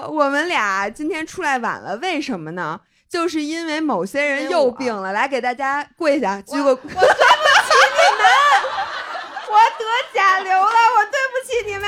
说我们俩今天出来晚了，为什么呢？就是因为某些人又病了，来给大家跪下，鞠个。我对不起你们，我得甲流了，我对不起你们。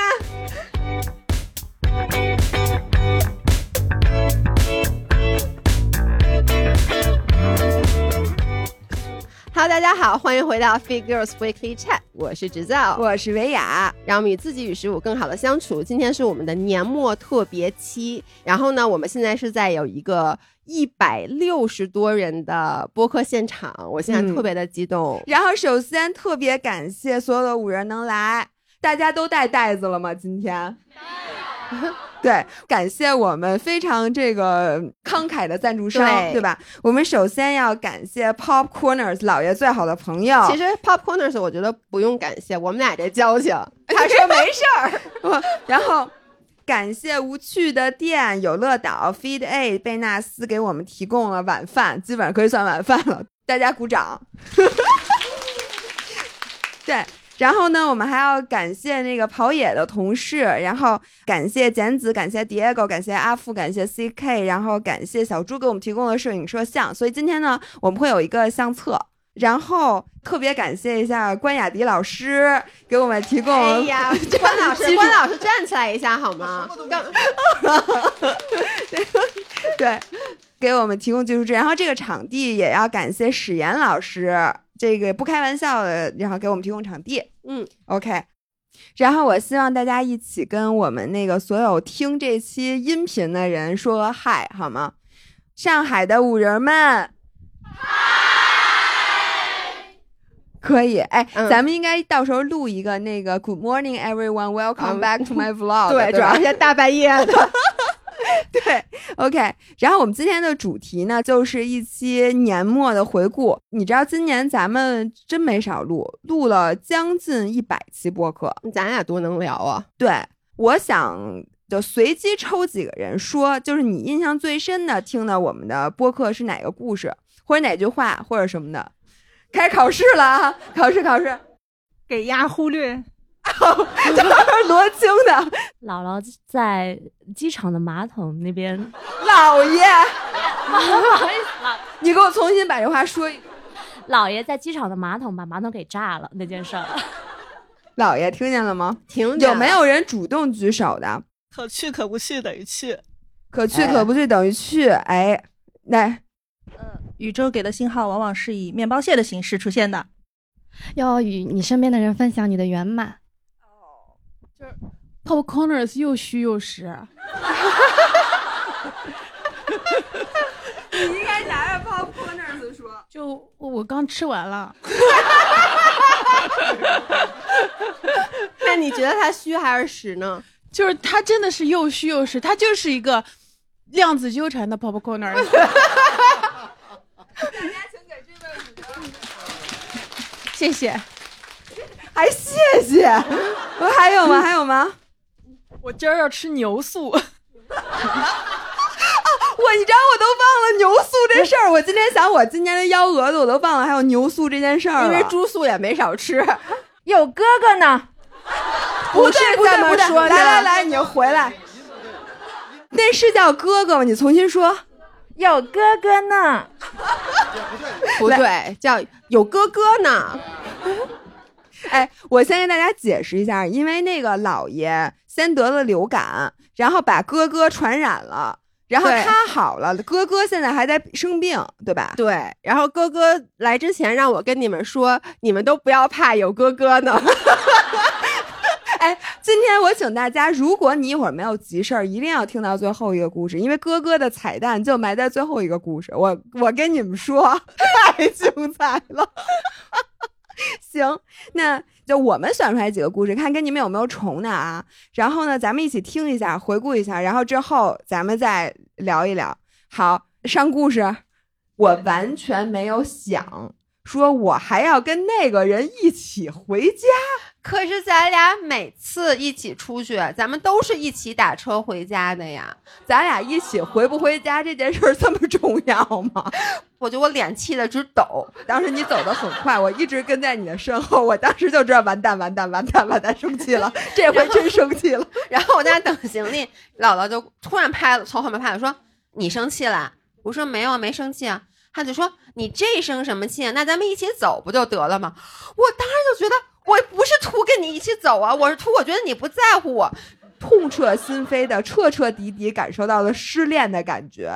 Hello，大家好，欢迎回到 Fit Girls Weekly Chat，我是直造，我是维雅，让我们与自己与十五更好的相处。今天是我们的年末特别期，然后呢，我们现在是在有一个一百六十多人的播客现场，我现在特别的激动。然后首先特别感谢所有的五人能来，大家都带袋子了吗？今天。对，感谢我们非常这个慷慨的赞助商，对吧？我们首先要感谢 Pop Corners 老爷最好的朋友。其实 Pop Corners 我觉得不用感谢，我们俩这交情。他说没事儿。然后感谢无趣的店有乐岛 Feed A 贝纳斯给我们提供了晚饭，基本上可以算晚饭了。大家鼓掌。对。然后呢，我们还要感谢那个跑野的同事，然后感谢简子，感谢 Diego，感谢阿富，感谢 CK，然后感谢小猪给我们提供的摄影摄像。所以今天呢，我们会有一个相册。然后特别感谢一下关雅迪老师给我们提供。哎呀，关老师，关老师站起来一下好吗？对，给我们提供技术支然后这个场地也要感谢史岩老师。这个不开玩笑的，然后给我们提供场地，嗯，OK，然后我希望大家一起跟我们那个所有听这期音频的人说个嗨，好吗？上海的五人们，嗨，可以，哎，咱们应该到时候录一个那个 Good morning everyone, welcome back to my vlog，对，主要是大半夜的。对，OK。然后我们今天的主题呢，就是一期年末的回顾。你知道今年咱们真没少录，录了将近一百期播客。咱俩多能聊啊！对，我想就随机抽几个人说，就是你印象最深的听的我们的播客是哪个故事，或者哪句话，或者什么的。开始考试了啊！考试考试，给压忽略。罗青的姥姥在机场的马桶那边。姥爷，不好意思，你给我重新把这话说一。姥爷在机场的马桶把马桶给炸了那件事儿。姥爷听见了吗？听见。有没有人主动举手的？可去可不去等于去，可去可不去等于去。哎，来，嗯，宇宙给的信号往往是以面包屑的形式出现的。要与你身边的人分享你的圆满。Pop Corners 又虚又实，你应该拿着 Pop Corners 说。就我刚吃完了。那你觉得它虚还是实呢？就是它真的是又虚又实，它就是一个量子纠缠的 Pop Corners。谢谢。还谢谢，我 还有吗？还有吗？我今儿要吃牛素。啊，我你知道我都忘了牛素这事儿。我今天想我今年的幺蛾子，我都忘了还有牛素这件事儿因为猪素也没少吃。有哥哥呢？不对，不对，不对。来来来，你回来。那是叫哥哥吗？你重新说。有哥哥呢？不对，叫有哥哥呢。哎，我先跟大家解释一下，因为那个姥爷先得了流感，然后把哥哥传染了，然后他好了，哥哥现在还在生病，对吧？对。然后哥哥来之前让我跟你们说，你们都不要怕，有哥哥呢。哎，今天我请大家，如果你一会儿没有急事儿，一定要听到最后一个故事，因为哥哥的彩蛋就埋在最后一个故事。我我跟你们说，太精彩了。行，那就我们选出来几个故事，看跟你们有没有重的啊。然后呢，咱们一起听一下，回顾一下，然后之后咱们再聊一聊。好，上故事，我完全没有想说我还要跟那个人一起回家。可是咱俩每次一起出去，咱们都是一起打车回家的呀。咱俩一起回不回家这件事儿这么重要吗？我觉得我脸气的直抖。当时你走的很快，我一直跟在你的身后，我当时就知道完蛋完蛋完蛋完蛋，生气了，这回真生气了。然后我在那等行李，姥姥就突然拍了，从后面拍我说：“你生气了？”我说：“没有，没生气啊。”他就说：“你这生什么气啊？那咱们一起走不就得了吗？”我当时就觉得我不是图跟你一起走啊，我是图我觉得你不在乎我，痛彻心扉的、彻彻底底感受到了失恋的感觉。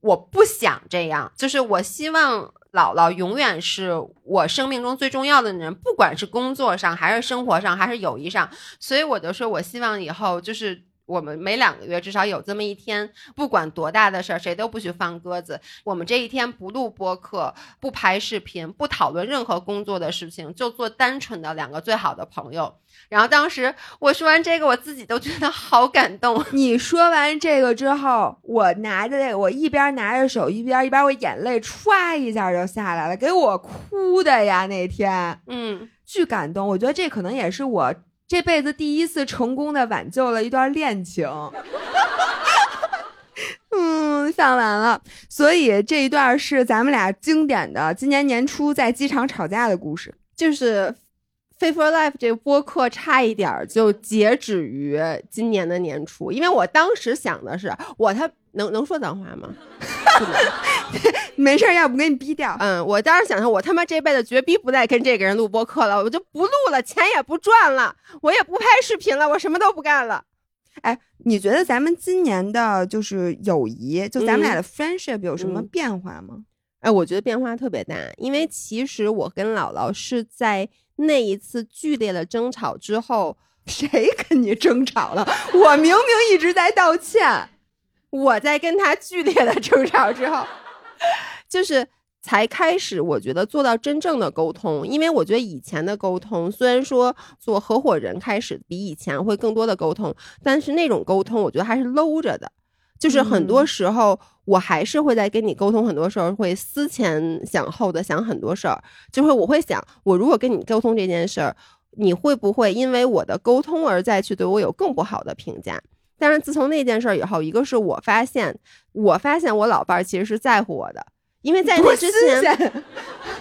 我不想这样，就是我希望姥姥永远是我生命中最重要的人，不管是工作上还是生活上还是友谊上，所以我就说我希望以后就是。我们每两个月至少有这么一天，不管多大的事儿，谁都不许放鸽子。我们这一天不录播客，不拍视频，不讨论任何工作的事情，就做单纯的两个最好的朋友。然后当时我说完这个，我自己都觉得好感动。你说完这个之后，我拿着这个，我一边拿着手，一边一边我眼泪歘一下就下来了，给我哭的呀！那天，嗯，巨感动。我觉得这可能也是我。这辈子第一次成功的挽救了一段恋情，嗯，想完了，所以这一段是咱们俩经典的今年年初在机场吵架的故事。就是《Fit for Life》这个播客差一点就截止于今年的年初，因为我当时想的是，我他能能说脏话吗？没事儿，要不给你逼掉。嗯，我当时想想，我他妈这辈子绝逼不再跟这个人录播客了，我就不录了，钱也不赚了，我也不拍视频了，我什么都不干了。哎，你觉得咱们今年的就是友谊，就咱们俩的 friendship 有什么变化吗？哎，我觉得变化特别大，因为其实我跟姥姥是在那一次剧烈的争吵之后，谁跟你争吵了？我明明一直在道歉。我在跟他剧烈的争吵之后，就是才开始，我觉得做到真正的沟通。因为我觉得以前的沟通，虽然说做合伙人开始比以前会更多的沟通，但是那种沟通，我觉得还是搂着的。就是很多时候，我还是会在跟你沟通，很多时候会思前想后的想很多事儿。就会我会想，我如果跟你沟通这件事儿，你会不会因为我的沟通而再去对我有更不好的评价？但是自从那件事以后，一个是我发现，我发现我老伴儿其实是在乎我的，因为在那之前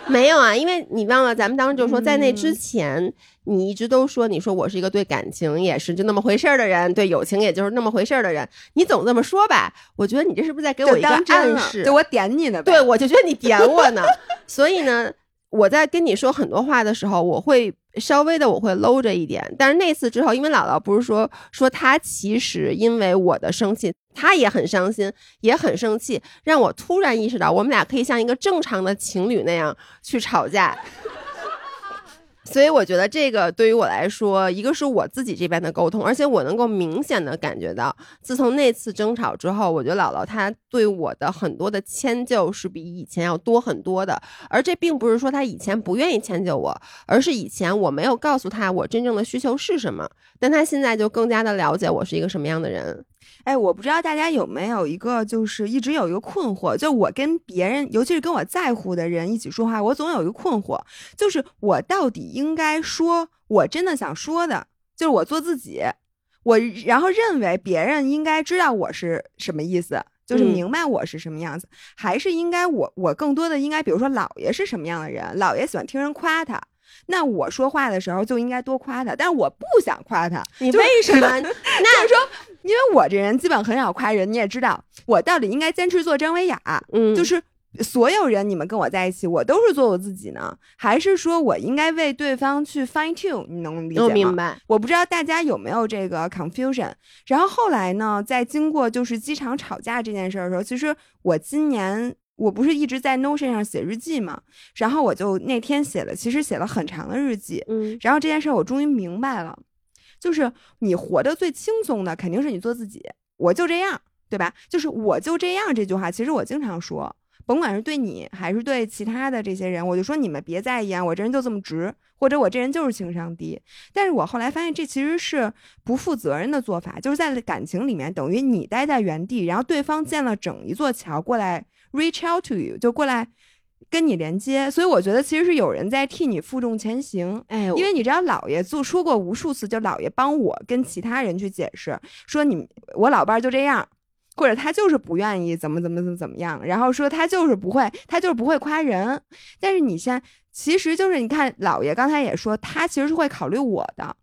没有啊，因为你忘了，咱们当时就说，在那之前，你一直都说，你说我是一个对感情也是就那么回事儿的人，对友情也就是那么回事儿的人，你总这么说吧，我觉得你这是不是在给我一个暗示？对我点你呢？对，我就觉得你点我呢，所以呢。我在跟你说很多话的时候，我会稍微的我会搂着一点，但是那次之后，因为姥姥不是说说她其实因为我的生气，她也很伤心，也很生气，让我突然意识到，我们俩可以像一个正常的情侣那样去吵架。所以我觉得这个对于我来说，一个是我自己这边的沟通，而且我能够明显的感觉到，自从那次争吵之后，我觉得姥姥她对我的很多的迁就是比以前要多很多的。而这并不是说她以前不愿意迁就我，而是以前我没有告诉她我真正的需求是什么，但她现在就更加的了解我是一个什么样的人。哎，我不知道大家有没有一个，就是一直有一个困惑，就我跟别人，尤其是跟我在乎的人一起说话，我总有一个困惑，就是我到底应该说我真的想说的，就是我做自己，我然后认为别人应该知道我是什么意思，就是明白我是什么样子，还是应该我我更多的应该，比如说姥爷是什么样的人，姥爷喜欢听人夸他。那我说话的时候就应该多夸他，但是我不想夸他。你为什么？那就是说，因为我这人基本很少夸人，你也知道，我到底应该坚持做张维雅。嗯，就是所有人，你们跟我在一起，我都是做我自己呢，还是说我应该为对方去 fine tune？你能理解吗？明白。我不知道大家有没有这个 confusion。然后后来呢，在经过就是机场吵架这件事的时候，其实我今年。我不是一直在 Notion 上写日记嘛，然后我就那天写了，其实写了很长的日记，嗯，然后这件事我终于明白了，就是你活得最轻松的肯定是你做自己，我就这样，对吧？就是我就这样这句话，其实我经常说，甭管是对你还是对其他的这些人，我就说你们别在意啊，我这人就这么直，或者我这人就是情商低。但是我后来发现这其实是不负责任的做法，就是在感情里面等于你待在原地，然后对方建了整一座桥过来。Reach out to you，就过来跟你连接，所以我觉得其实是有人在替你负重前行。哎，因为你知道，姥爷就说过无数次，就姥爷帮我跟其他人去解释，说你我老伴儿就这样，或者他就是不愿意怎么怎么怎么怎么样，然后说他就是不会，他就是不会夸人。但是你现在其实就是你看，姥爷刚才也说，他其实是会考虑我的。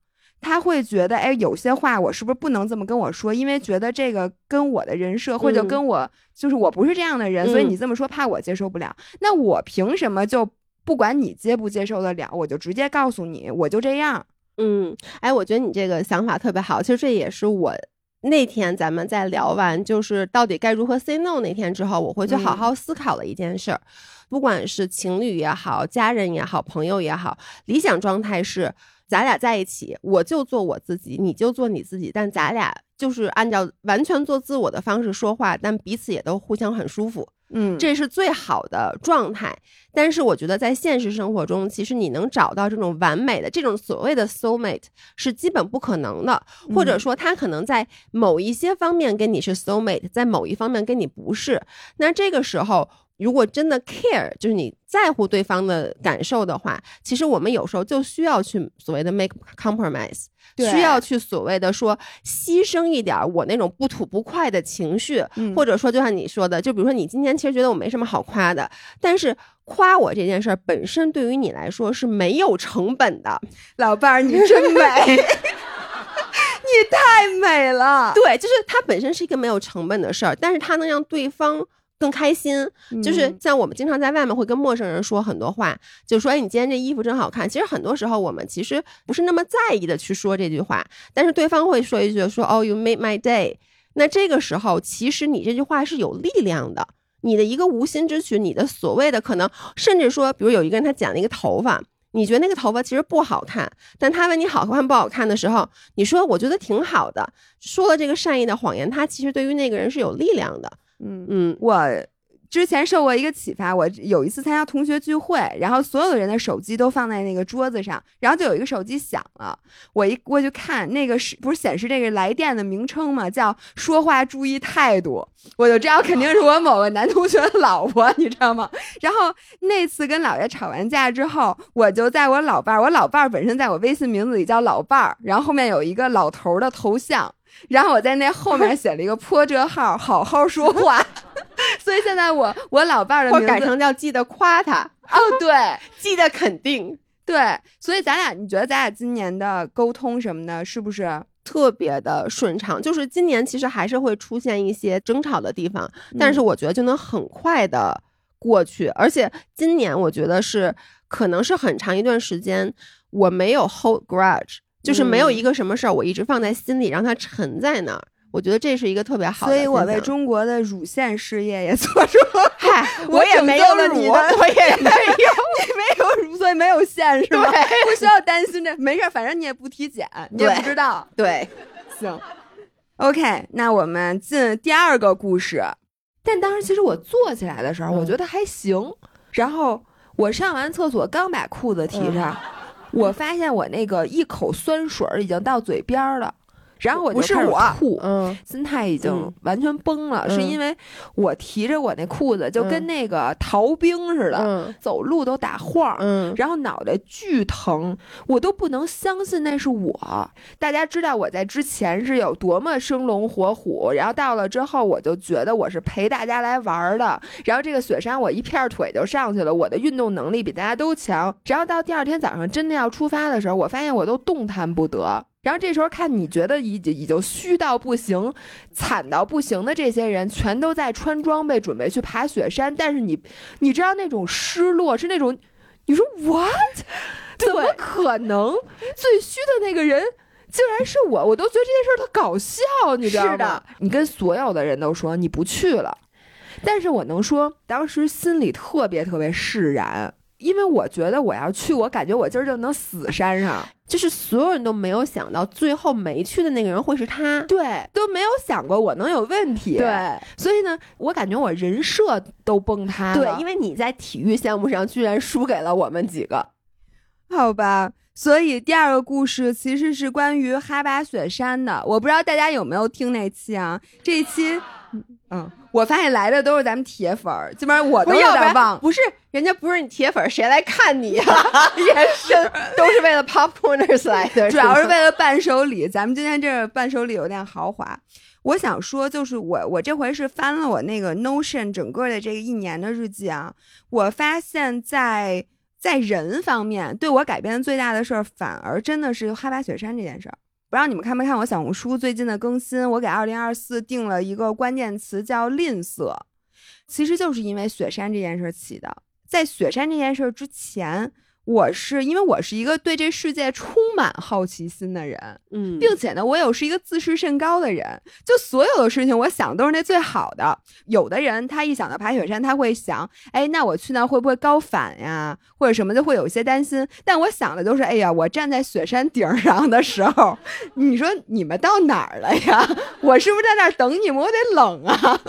他会觉得，哎，有些话我是不是不能这么跟我说？因为觉得这个跟我的人设，或者嗯跟我就是我不是这样的人，所以嗯你这么说，怕我接受不了。那我凭什么就不管你接不接受得了，我就直接告诉你，我就这样？嗯，哎，我觉得你这个想法特别好。其实这也是我那天咱们在聊完就是到底该如何 say no 那天之后，我回去好嗯好思考了一件事儿。不管是情侣也好，家人也好，朋友也好，理想状态是咱俩在一起，我就做我自己，你就做你自己，但咱俩就是按照完全做自我的方式说话，但彼此也都互相很舒服。嗯，这是最好的状态。但是我觉得在现实生活中，其实你能找到这种完美的、这种所谓的 soul mate 是基本不可能的，或者说他可能在某一些方面跟你是 soul mate，在某一方面跟你不是。那这个时候。如果真的 care，就是你在乎对方的感受的话，其实我们有时候就需要去所谓的 make compromise，需要去所谓的说牺牲一点儿我那种不吐不快的情绪，嗯或者说就像你说的，就比如说你今天其实觉得我没什么好夸的，但是夸我这件事儿本身对于你来说是没有成本的，老伴儿，你真美，你太美了。对，就是它本身是一个没有成本的事儿，但是它能让对方。更开心，就是嗯像我们经常在外面会跟陌生人说很多话，就说：“哎，你今天这衣服真好看。”其实很多时候我们其实不是那么在意的去说这句话，但是对方会说一句说：“哦，you made my day。”那这个时候，其实你这句话是有力量的。你的一个无心之举，你的所谓的可能，甚至说，比如有一个人他剪了一个头发，你觉得那个头发其实不好看，但他问你好看不好看的时候，你说我觉得挺好的，说了这个善意的谎言，他其实对于那个人是有力量的。嗯，嗯我之前受过一个启发，我有一次参加同学聚会，然后所有的人的手机都放在那个桌子上，然后就有一个手机响了，我一过去看，那个是不是显示这个来电的名称嘛？叫说话注意态度，我就知道肯定是我某个男同学的老婆，你知道吗？然后那次跟姥爷吵完架之后，我就在我老伴儿，我老伴儿本身在我微信名字里叫老伴儿，然后后面有一个老头儿的头像。然后我在那后面 写了一个破折号，好好说话。所以现在我我老伴儿的名字改成叫记得夸他，哦，对 记得肯定，对，所以咱俩你觉得咱俩今年的沟通什么的，是不是？特别的顺畅。就是今年其实还是会出现一些争吵的地方，但是我觉得就能很快的过去。而且今年我觉得是可能是很长一段时间我没有 hold grudge，就是没有嗯一个什么事儿我一直放在心里，让它沉在那儿。我觉得这是一个特别好的所。以我为中国的乳腺事业也做出了，嗨，我也没有了你的我也 没有。你没有乳，所以没有线是吧？不需要担心这，没事儿，反正你也不体检，你也不知道。对，行，OK，那我们进第二个故事。但当时其实我坐起来的时候，嗯我觉得还行。然后我上完厕所，刚把裤子提上，我发现我那个一口酸水已经到嘴边儿了。然后我就开始不是我吐，嗯心态已经嗯完全崩了，是嗯因为我提着我那裤子就跟嗯那个逃兵似的，嗯走路都打晃儿。嗯然后脑袋巨疼，我都不能相信那是我。大家知道我在之前是有多么生龙活虎，然后到了之后，我就觉得我是陪大家来玩儿的。然后这个雪山我一片腿就上去了，我的运动能力比大家都强。然后到第二天早上真的要出发的时候，我发现我都动弹不得。然后这时候看你觉得已经已经虚到不行、惨到不行的这些人，全都在穿装备准备去爬雪山，但是你你知道那种失落是那种，你说 what？怎么可能？最虚的那个人竟然是我，我都觉得这件事儿特搞笑，你知道吗？是的，你跟所有的人都说你不去了，但是我能说，当时心里特别特别释然。因为我觉得我要去，我感觉我今儿就能死山上。就是所有人都没有想到，最后没去的那个人会是他。对，都没有想过我能有问题。，对所以呢，我感觉我人设都崩塌了。对，因为你在体育项目上居然输给了我们几个。好吧，所以第二个故事其实是关于哈巴雪山的。我不知道大家有没有听那期啊？这一期，嗯，我发现来的都是咱们铁粉儿，基本上我都有点忘。不是人家不是你铁粉，谁来看你呀、也是都是为了 popcorners 来的，主要是吗为了伴手礼，咱们今天这个伴手礼有点豪华。我想说，就是我我这回是翻了我那个 Notion 整个的这个一年的日记啊，我发现在在人方面对我改变的最大的事儿，反而真的是哈巴雪山这件事儿。不知道你们看没看我小红书最近的更新？我给二零二四定了一个关键词叫吝啬，其实就是因为雪山这件事起的。在雪山这件事儿之前，我是因为我是一个对这世界充满好奇心的人，嗯并且呢，我有是一个自视甚高的人，就所有的事情我想都是那最好的。有的人他一想到爬雪山，他会想，哎，那我去那会不会高反呀，或者什么的，会有一些担心。但我想的都是，哎呀，我站在雪山顶上的时候，你说你们到哪儿了呀？我是不是在那儿等你们？我得冷啊。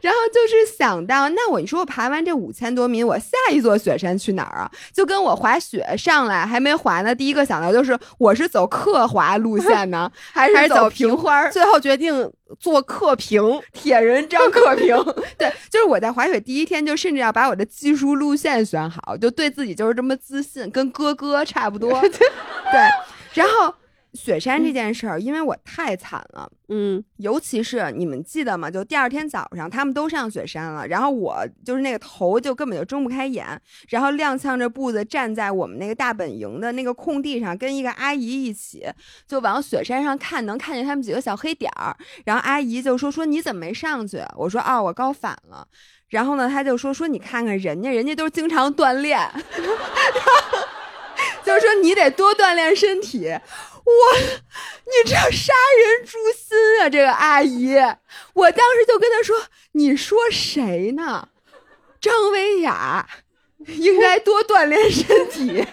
然后就是想到，那我你说我爬完这五千多米，我下一座雪山去哪儿啊？就跟我滑雪上来还没滑呢，第一个想到就是我是走刻滑路线呢，还还是走走平花？最后决定做刻平，铁人张克平，对，就是我在滑雪第一天就甚至要把我的技术路线选好，就对自己就是这么自信，跟哥哥差不多。对，然后雪山这件事儿，因为我太惨了。嗯尤其是你们记得吗？就第二天早上，他们都上雪山了，然后我就是那个头就根本就睁不开眼，然后踉跄着步子站在我们那个大本营的那个空地上，跟一个阿姨一起就往雪山上看，能看见他们几个小黑点儿。然后阿姨就说说你怎么没上去？我说哦，我高反了。然后呢，他就说说你看看人家，人家都是经常锻炼，就是说你得多锻炼身体。我，你这杀人诛心啊！这个阿姨，我当时就跟她说：“你说谁呢？张薇雅应该多锻炼身体。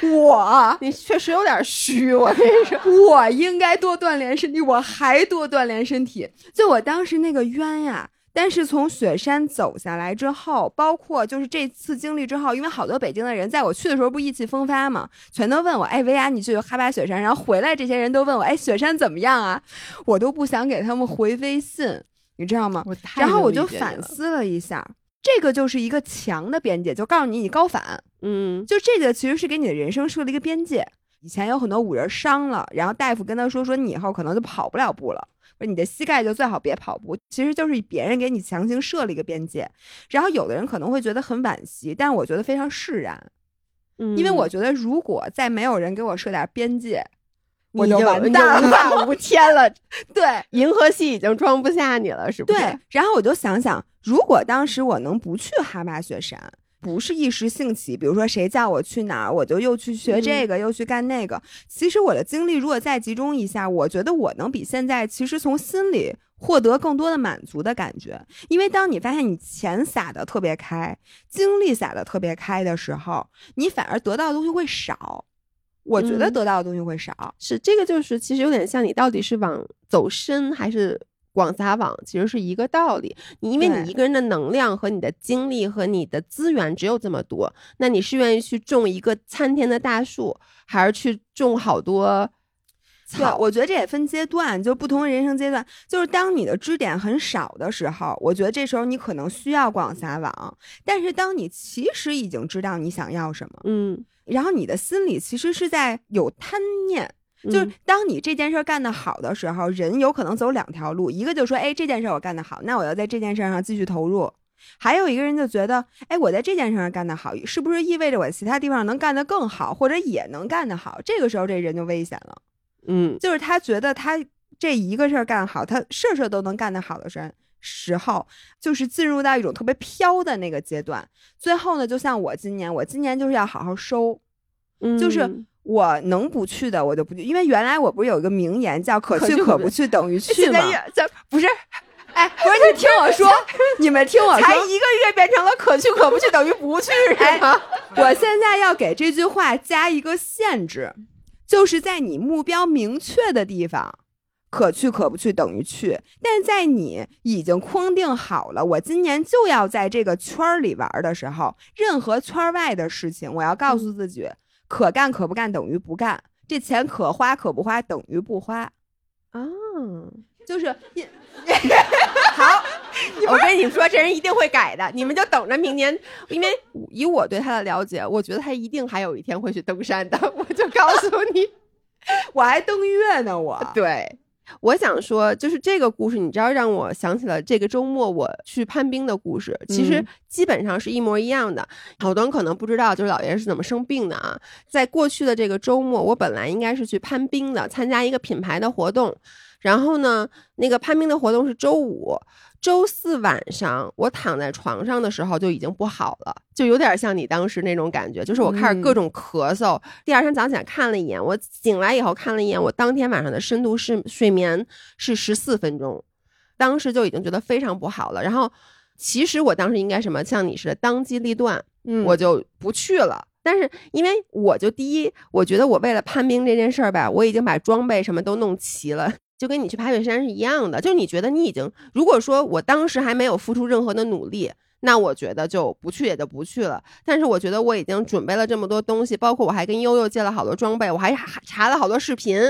我，你确实有点虚，我跟你说，我应该多锻炼身体，我还多锻炼身体。就我当时那个冤呀！但是从雪山走下来之后，包括就是这次经历之后，因为好多北京的人在我去的时候不意气风发嘛，全都问我，哎，薇娅你去哈巴雪山，然后回来这些人都问我，哎，雪山怎么样啊？我都不想给他们回微信，你知道吗？然后我就反思了一下，这个就是一个强的边界，就告诉你你高反，嗯就这个其实是给你的人生设了一个边界。以前有很多五人伤了，然后大夫跟他说说你以后可能就跑不了步了，说你的膝盖就最好别跑步。其实就是别人给你强行设了一个边界，然后有的人可能会觉得很惋惜，但是我觉得非常释然，嗯，因为我觉得如果再没有人给我设点边界，我你就完蛋永了。远无天了，对，银河系已经装不下你了，是不是？对，然后我就想想，如果当时我能不去哈巴雪山，不是一时兴起，比如说谁叫我去哪儿，我就又去学这个，又去干那个。其实我的精力如果再集中一下，我觉得我能比现在其实从心里获得更多的满足的感觉。因为当你发现你钱撒的特别开，精力撒的特别开的时候，你反而得到的东西会少。我觉得嗯得到的东西会少。是这个，就是其实有点像你到底是往走深还是广撒网，其实是一个道理。你因为你一个人的能量和你的精力和你的资源只有这么多，那你是愿意去种一个参天的大树，还是去种好多对，草？我觉得这也分阶段，就不同的人生阶段。就是当你的支点很少的时候，我觉得这时候你可能需要广撒网。但是当你其实已经知道你想要什么，嗯，然后你的心里其实是在有贪念，就是嗯当你这件事儿干得好的时候，人有可能走两条路，一个就说，哎，这件事儿我干得好，那我要在这件事儿上继续投入。还有一个人就觉得，哎，我在这件事上干得好，是不是意味着我其他地方能干得更好，或者也能干得好？这个时候，这人就危险了。嗯就是他觉得他这一个事儿干好，他事事都能干得好的时时候，就是进入到一种特别飘的那个阶段。最后呢，就像我今年，我今年就是要好好收，嗯，就是我能不去的我就不去，因为原来我不是有一个名言叫“可去可不去等于去”吗？不是哎，不是你听我说，你们听我说，才一个月变成了可去可不去等于不去 是吗？我现在要给这句话加一个限制，就是在你目标明确的地方，可去可不去等于去；但是在你已经框定好了，我今年就要在这个圈儿里玩的时候，任何圈外的事情，我要告诉自己，可干可不干等于不干，这钱可花可不花等于不花，啊，就是 你。好，我跟你们说，这人一定会改的，你们就等着明年，因为以我对他的了解，我觉得他一定还有一天会去登山的，我就告诉你，我还登月呢，我对，我想说，就是这个故事，你知道让我想起了这个周末我去攀冰的故事，其实嗯基本上是一模一样的。好多人可能不知道，就是老爷是怎么生病的啊。在过去的这个周末，我本来应该是去攀冰的，参加一个品牌的活动。然后呢，那个攀冰的活动是周五，周四晚上我躺在床上的时候就已经不好了，就有点像你当时那种感觉，就是我开始各种咳嗽。第二天早上起来看了一眼，我醒来以后看了一眼，我当天晚上的深度是睡眠是十四分钟，当时就已经觉得非常不好了。然后其实我当时应该什么，像你似的当机立断，嗯我就不去了。但是因为我就第一，我觉得我为了攀冰这件事儿吧，我已经把装备什么都弄齐了。就跟你去爬雪山是一样的，就你觉得你已经，如果说我当时还没有付出任何的努力，那我觉得就不去也就不去了。但是我觉得我已经准备了这么多东西，包括我还跟悠悠借了好多装备，我还查了好多视频，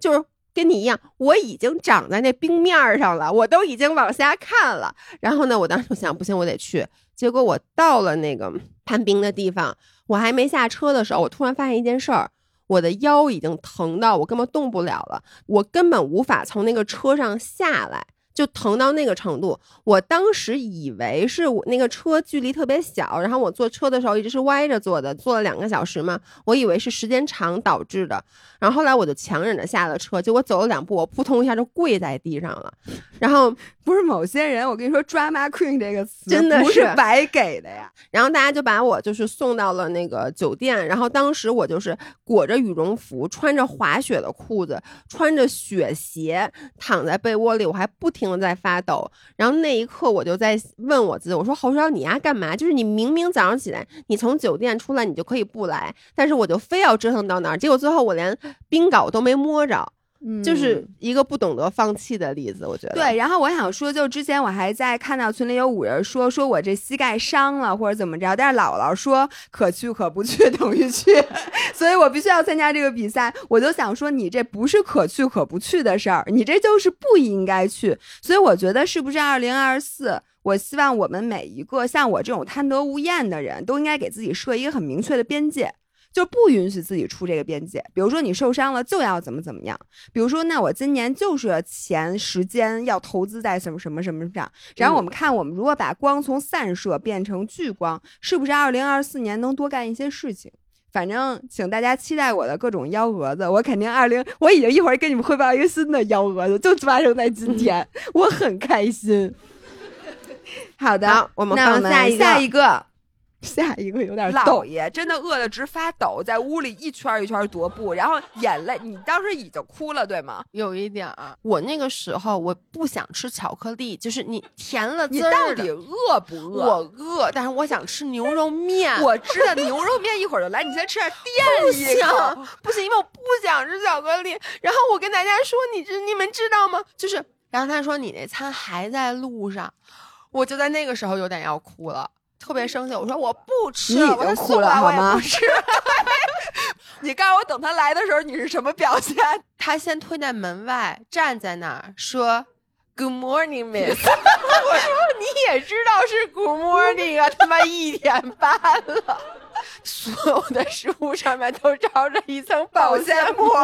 就是跟你一样，我已经长在那冰面上了，我都已经往下看了。然后呢，我当时就想，不行，我得去。结果我到了那个攀冰的地方，我还没下车的时候，我突然发现一件事儿。我的腰已经疼到我根本动不了了，我根本无法从那个车上下来，就疼到那个程度。我当时以为是我那个车距离特别小，然后我坐车的时候一直是歪着坐的，坐了两个小时嘛，我以为是时间长导致的。然后后来我就强忍着下了车，结果走了两步，我扑通一下就跪在地上了。然后不是某些人，我跟你说，drama queen 这个词真的不是是白给的呀。然后大家就把我就是送到了那个酒店，然后当时我就是裹着羽绒服，穿着滑雪的裤子，穿着雪鞋，躺在被窝里，我还不停停了在发抖。然后那一刻我就在问我自己，我说侯少你丫干嘛？就是你明明早上起来，你从酒店出来，你就可以不来，但是我就非要折腾到那儿，结果最后我连冰镐都没摸着，就是一个不懂得放弃的例子，我觉得。对，然后我想说，就之前我还在看到群里有五人说，说我这膝盖伤了或者怎么着，但是姥姥说可去可不去等于去，所以我必须要参加这个比赛。我就想说，你这不是可去可不去的事儿，你这就是不应该去。所以我觉得是不是二零二四？我希望我们每一个像我这种贪得无厌的人都应该给自己设一个很明确的边界。就不允许自己出这个边界，比如说你受伤了就要怎么怎么样，比如说那我今年就是钱时间要投资在什么什么什么上，然后我们看我们如果把光从散射变成聚光，是不是二零二四年能多干一些事情？反正请大家期待我的各种幺蛾子，我肯定二零，我已经一会儿跟你们汇报一个新的幺蛾子，就发生在今天，我很开心。好的，好我们那我放下一个下一个，有点老逗。爷真的饿得直发抖，在屋里一圈儿一圈儿踱步，然后眼泪，你当时已经哭了对吗？有一点儿，我那个时候我不想吃巧克力，就是你甜了你滋儿的到底饿不饿？我饿，但是我想吃牛肉面。我知道牛肉面一会儿就来，你先吃点不垫一口。想，不行，因为我不想吃巧克力。然后我跟大家说，你知你们知道吗？就是，然后他说你那餐还在路上，我就在那个时候有点要哭了，特别生气。我说我不吃，你已我经哭了说送来我好吗也不吃。你告诉我，等他来的时候你是什么表现？他先推在门外，站在那儿说。Good morning, Miss。我说你也知道是 Good morning 啊，他妈一点半了，所有的食物上面都罩着一层保鲜膜。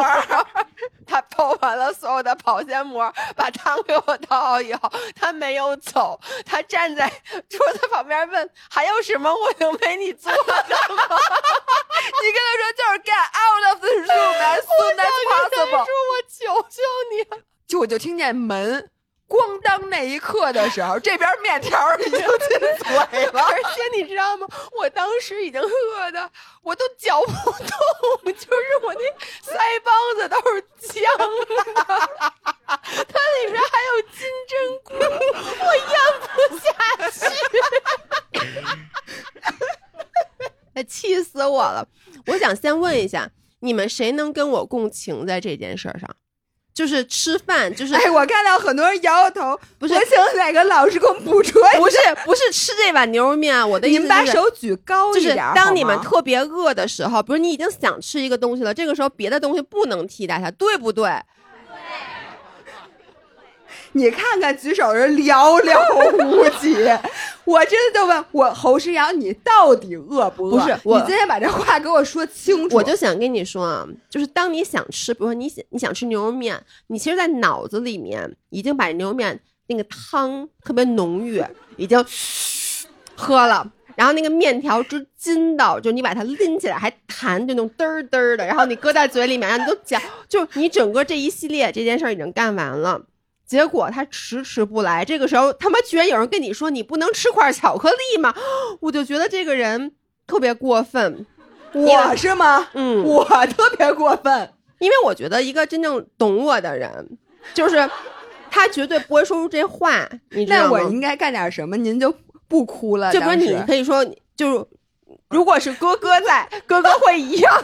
他包完了所有的保鲜膜，把汤给我倒好以后，他没有走，他站在桌子旁边问还有什么我能为你做的吗？你跟他说就是 get out of this room as soon as 我 possible。说我求求你。就我就听见门咣当那一刻的时候，这边面条已经进嘴了。而且你知道吗？我当时已经饿的，我都嚼不动，就是我那腮帮子都是僵的，它里面还有金针菇，我咽不下去，哎气死我了！我想先问一下，你们谁能跟我共情在这件事儿上？就是吃饭，就是哎，我看到很多人摇摇头，不是我请哪个老师给我们补充一下？不是不是吃这碗牛肉面啊？我的意思你们把就是手举高就是一点儿，当你们特别饿的时候，比如你已经想吃一个东西了，这个时候别的东西不能替代它，对不对？你看看举手人寥寥无几，我真的就问我侯诗瑶，你到底饿不饿？不是我你今天把这话给我说清楚。我就想跟你说啊，就是当你想吃，比如说你想你想吃牛肉面，你其实，在脑子里面已经把牛肉面那个汤特别浓郁，已经喝了。然后那个面条之筋道，就你把它拎起来还弹，就那种嘚儿嘚儿的，然后你搁在嘴里面，然后你都嚼，就你整个这一系列这件事儿已经干完了。结果他迟迟不来，这个时候他妈居然有人跟你说你不能吃块巧克力吗？我就觉得这个人特别过分。我是吗？嗯，我特别过分，因为我觉得一个真正懂我的人，就是他绝对不会说出这话，你知道吗？那我应该干点什么？您就不哭了？就不是你可以说，就是如果是哥哥在，哥哥会一样。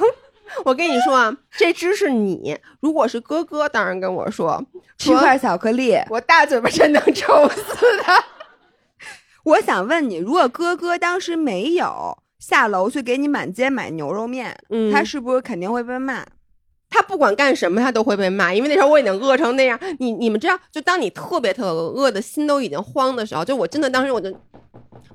我跟你说啊，这只是你。如果是哥哥，当然跟我说，说吃块巧克力。我大嘴巴真能抽死他。我想问你，如果哥哥当时没有下楼去给你满街买牛肉面，嗯他是不是肯定会被骂？他不管干什么，他都会被骂，因为那时候我已经饿成那样。你你们知道，就当你特别特别饿的心都已经慌的时候，就我真的当时我就，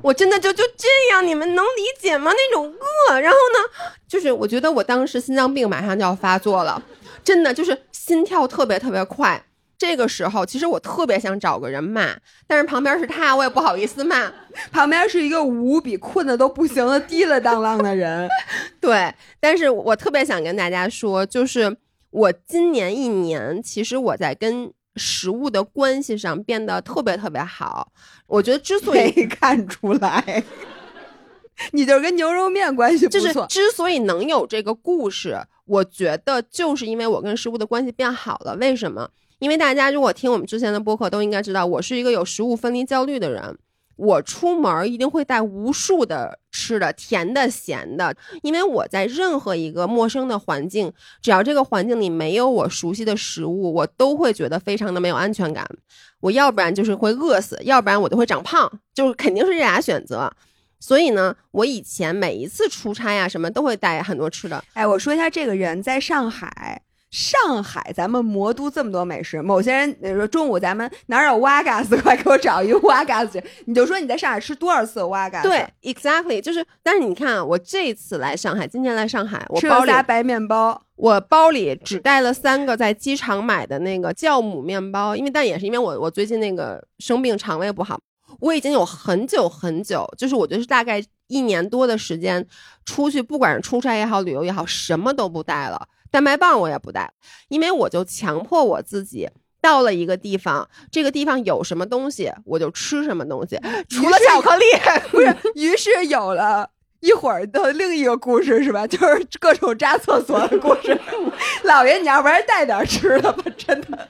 我真的就就这样，你们能理解吗？那种饿，然后呢，就是我觉得我当时心脏病马上就要发作了，真的就是心跳特别特别快。这个时候，其实我特别想找个人骂，但是旁边是他，我也不好意思骂。旁边是一个无比困的都不行的滴了当啷的人，对，但是我特别想跟大家说，就是我今年一年，其实我在跟食物的关系上变得特别特别好。我觉得之所以看出来。你就是跟牛肉面关系不就是错，之所以能有这个故事，我觉得就是因为我跟食物的关系变好了。为什么？因为大家如果听我们之前的播客都应该知道，我是一个有食物分离焦虑的人。我出门一定会带无数的吃的，甜的、咸的，因为我在任何一个陌生的环境，只要这个环境里没有我熟悉的食物，我都会觉得非常的没有安全感。我要不然就是会饿死，要不然我就会长胖，就是肯定是这俩选择。所以呢，我以前每一次出差呀、什么都会带很多吃的。哎，我说一下这个人在上海。上海，咱们魔都这么多美食，某些人比如说中午咱们哪儿有瓦嘎斯，快给我找一个瓦嘎斯去。你就说你在上海吃多少次瓦嘎斯？对，，exactly，就是，但是你看啊，我这次来上海，今天来上海，我吃包里了仨白面包，我包里只带了三个在机场买的那个酵母面包，因为但也是因为我我最近那个生病，肠胃不好，我已经有很久很久，就是我觉得是大概一年多的时间，出去不管是出差也好，旅游也好，什么都不带了，蛋白棒我也不带，因为我就强迫我自己。到了一个地方，这个地方有什么东西，我就吃什么东西，除了巧克力。不是，于是有了。一会儿的另一个故事是吧？就是各种扎厕所的故事。老爷，你要不然带点吃的吧，真的。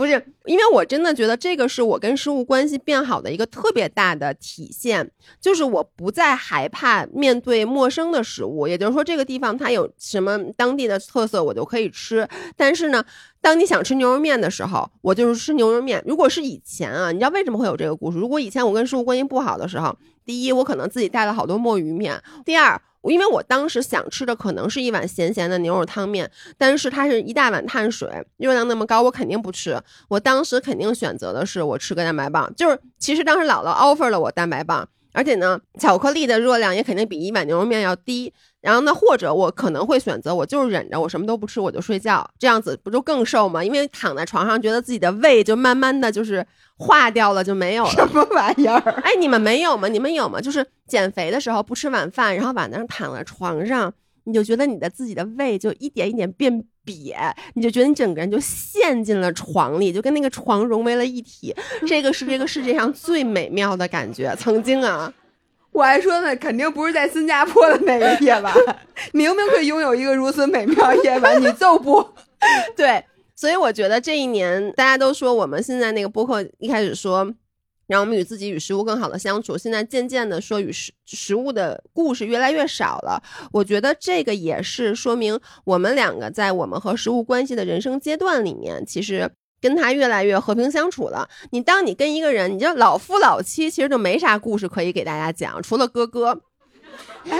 不是，因为我真的觉得这个是我跟食物关系变好的一个特别大的体现，就是我不再害怕面对陌生的食物，也就是说这个地方它有什么当地的特色，我就可以吃。但是呢，当你想吃牛肉面的时候，我就是吃牛肉面。如果是以前啊，你知道为什么会有这个故事？如果以前我跟食物关系不好的时候，第一，我可能自己带了好多墨鱼面；第二，因为我当时想吃的可能是一碗咸咸的牛肉汤面，但是它是一大碗碳水，热量那么高，我肯定不吃。我当时肯定选择的是我吃个蛋白棒，就是其实当时姥姥 offer 了我蛋白棒，而且呢，巧克力的热量也肯定比一碗牛肉面要低。然后呢，或者我可能会选择我就是忍着，我什么都不吃，我就睡觉，这样子不就更瘦吗？因为躺在床上，觉得自己的胃就慢慢的就是化掉了，就没有了。什么玩意儿？哎，你们没有吗？你们有吗？就是减肥的时候不吃晚饭，然后晚上躺在床上，你就觉得你的自己的胃就一点一点变瘪，你就觉得你整个人就陷进了床里，就跟那个床融为了一体。这个是这个世界上最美妙的感觉。曾经啊，我还说呢，肯定不是在新加坡的那个夜晚，明明可以拥有一个如此美妙夜晚，你就不。对，所以我觉得这一年大家都说我们现在那个播客一开始说。让我们与自己与食物更好的相处。现在渐渐的说与食食物的故事越来越少了，我觉得这个也是说明我们两个在我们和食物关系的人生阶段里面，其实跟他越来越和平相处了。你当你跟一个人，你就老夫老妻，其实就没啥故事可以给大家讲，除了哥哥。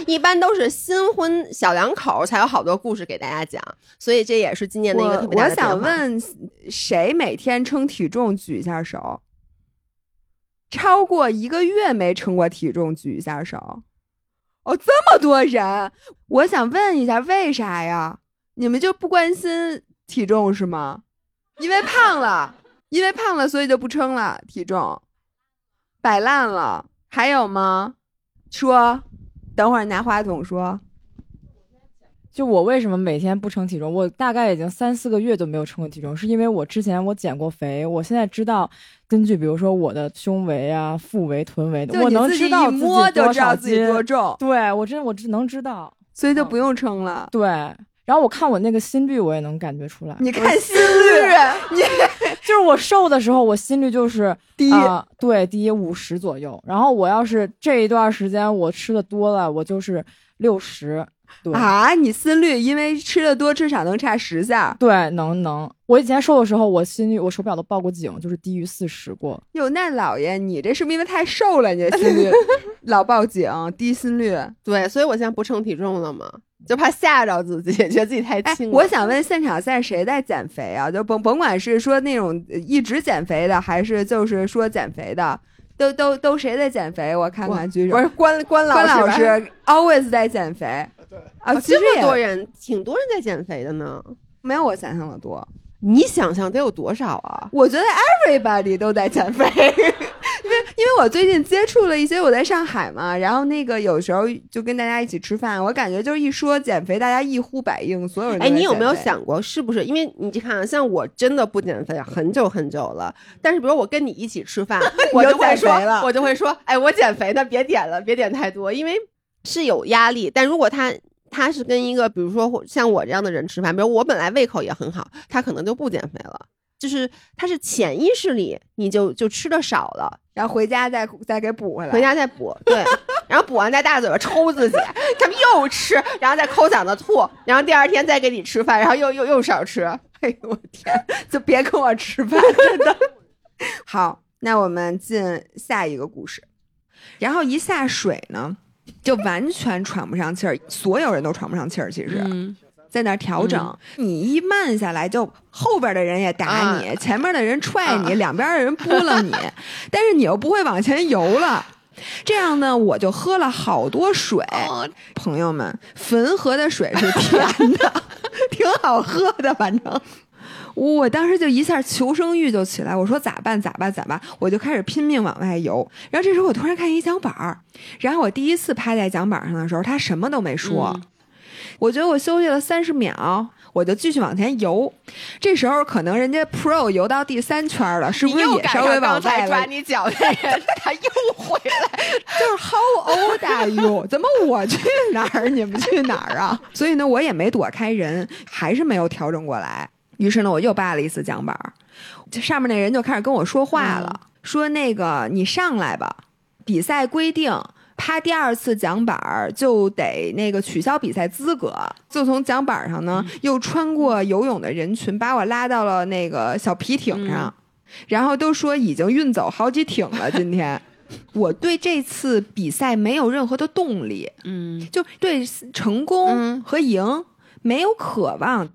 一般都是新婚小两口才有好多故事给大家讲，所以这也是今年的一个特我别大的我想，问，谁每天称体重？举一下手。超过一个月没称过体重，举一下手。哦，这么多人，我想问一下，为啥呀？你们就不关心体重是吗？因为胖了，因为胖了，所以就不称了体重，摆烂了。还有吗？说，等会儿拿话筒说。就我为什么每天不称体重？我大概已经三四个月都没有称过体重，是因为我之前我减过肥，我现在知道根据比如说我的胸围啊、腹围、臀围，我能知道自己一摸就多少知道自己斤多重，对我真我只能知道，嗯所以就不用称了。对。然后我看我那个心率，我也能感觉出来。你看心率，你就是我瘦的时候，我心率就是 低啊、对，低五十左右。然后我要是这一段时间我吃的多了，我就是六十。对、啊，你心率因为吃的多，至少能差十下。对，能能。我以前瘦的时候，我心率我手表都报过警，就是低于四十过。哟，那老爷，你这是不是因为太瘦了？你这心率 老报警，低心率。对，所以我现在不称体重了嘛，就怕吓着自己，觉得自己太哎轻，了。我想问，现场现在谁在减肥啊？就甭甭管是说那种呃一直减肥的，还是就是说减肥的，都都都谁在减肥？我看看，举手不。是关关老关老师 always 在减肥。啊，哦这么其实也多人，挺多人在减肥的呢。没有我想象的多。你想象得有多少啊？我觉得 everybody 都在减肥，因为因为我最近接触了一些，我在上海嘛，然后那个有时候就跟大家一起吃饭，我感觉就是一说减肥，大家一呼百应，所有人都哎，你有没有？想过，是不是？因为你看啊，像我真的不减肥很久很久了，但是比如我跟你一起吃饭，我就会说了，我就会说，哎，我减肥的，别点了，别点太多，因为是有压力。但如果他他是跟一个比如说像我这样的人吃饭，比如我本来胃口也很好，他可能就不减肥了。就是他是潜意识里你就就吃的少了，然后回家再再给补回来。回家再补，对，然后补完再大嘴巴抽自己，他们又吃，然后再抠嗓子吐，然后第二天再给你吃饭，然后又又又少吃，哎呦我天，就别跟我吃饭，真的。好，那我们进下一个故事。然后一下水呢，就完全喘不上气儿，所有人都喘不上气儿。其实，嗯，在那儿调整，你一慢下来，就后边的人也打你，前面的人踹你，两边的人扑棱你，但是你又不会往前游了。这样呢，我就喝了好多水。朋友们，汾河的水是甜的，挺好喝的，反正。我当时就一下求生欲就起来，我说咋办咋办咋办，我就开始拼命往外游。然后这时候我突然看见一桨板儿，然后我第一次趴在桨板上的时候，他什么都没说。我觉得我休息了三十秒，我就继续往前游。这时候可能人家 Pro 游到第三圈了，是不是也稍微往外了？你脚的人，他又回来，就是 How old are you？怎么我去哪儿，你们去哪儿啊？所以呢，我也没躲开人，还是没有调整过来。于是呢，我又扒了一次桨板儿，这上面那人就开始跟我说话了，说那个你上来吧，比赛规定。趴第二次桨板儿就得那个取消比赛资格，就从桨板上呢又穿过游泳的人群，把我拉到了那个小皮艇上，然后都说已经运走好几艇了。今天。我对这次比赛没有任何的动力，嗯。就对成功嗯。和赢没有渴望。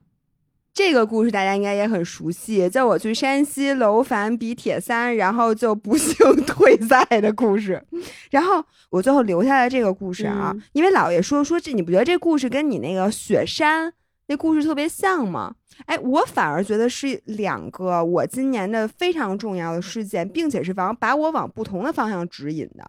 这个故事大家应该也很熟悉，叫我去山西楼烦比铁三，然后就不幸 退赛的故事。然后我最后留下来这个故事啊，嗯因为姥爷说说这，你不觉得这故事跟你那个雪山那故事特别像吗？哎，我反而觉得是两个我今年的非常重要的事件，并且是往把我往不同的方向指引的。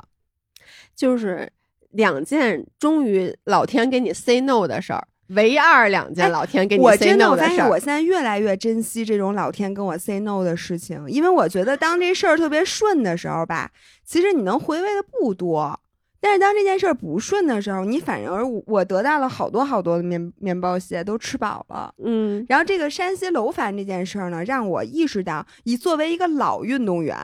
就是两件终于老天给你 say no 的事儿，唯二两件哎老天给你我 say 真的，事儿我发现。我现在越来越珍惜这种老天跟我 say no 的事情，因为我觉得当这事儿特别顺的时候吧，其实你能回味的不多。但是当这件事儿不顺的时候，你反而我得到了好多好多的面面包屑，都吃饱了。嗯，然后这个山西楼烦这件事儿呢，让我意识到，你作为一个老运动员，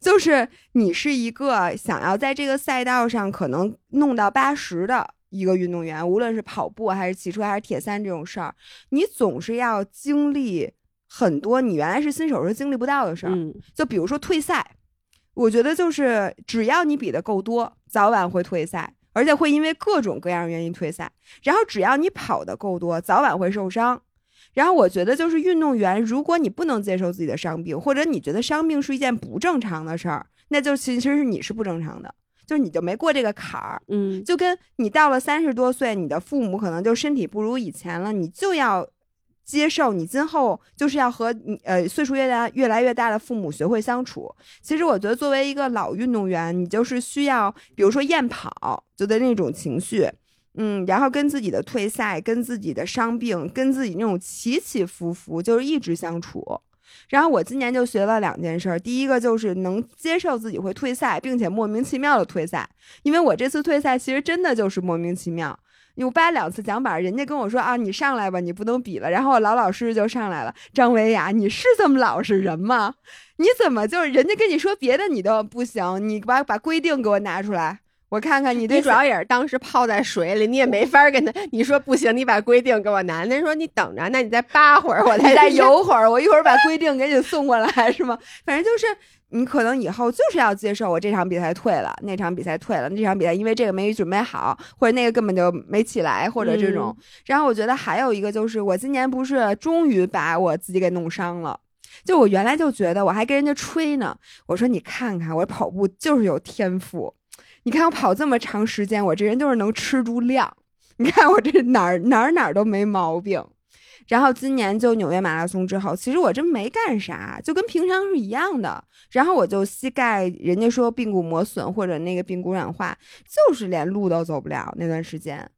就是你是一个想要在这个赛道上可能弄到八十的一个运动员，无论是跑步还是骑车还是铁三这种事儿，你总是要经历很多你原来是新手时经历不到的事儿。嗯就比如说退赛，我觉得就是只要你比的够多，早晚会退赛。而且会因为各种各样原因退赛。然后只要你跑的够多，早晚会受伤。然后我觉得就是运动员，如果你不能接受自己的伤病，或者你觉得伤病是一件不正常的事儿，那就其实是你是不正常的，就是你就没过这个坎儿。嗯，就跟你到了三十多岁，你的父母可能就身体不如以前了，你就要接受，你今后就是要和你呃岁数越大越来越大的父母学会相处。其实我觉得作为一个老运动员，你就是需要，比如说厌跑，就的那种情绪。嗯，然后跟自己的退赛、跟自己的伤病、跟自己那种起起伏伏，就是一直相处。然后我今年就学了两件事儿，第一个就是能接受自己会退赛，并且莫名其妙的退赛，因为我这次退赛其实真的就是莫名其妙。我掰两次奖板，人家跟我说啊，你上来吧，你不能比了。然后我老老实实就上来了。张维亚，你是这么老实人吗？你怎么就人家跟你说别的你都不行？你把把规定给我拿出来，我看看你这主要也是当时泡在水里，你也没法跟他你说不行，你把规定给我拿。那说你等着，那你再扒会儿，我再再游。会儿，我一会儿把规定给你送过来，是吗？反正就是你可能以后就是要接受我这场比赛退了，那场比赛退了，那场比赛因为这个没准备好，或者那个根本就没起来，或者这种。然后我觉得还有一个就是，我今年不是终于把我自己给弄伤了。就我原来就觉得，我还跟人家吹呢，我说你看看我跑步就是有天赋，你看我跑这么长时间，我这人就是能吃住量，你看我这哪儿哪儿哪儿都没毛病。然后今年就纽约马拉松之后，其实我真没干啥，就跟平常是一样的。然后我就膝盖，人家说髌骨磨损或者那个髌骨软化，就是连路都走不了那段时间。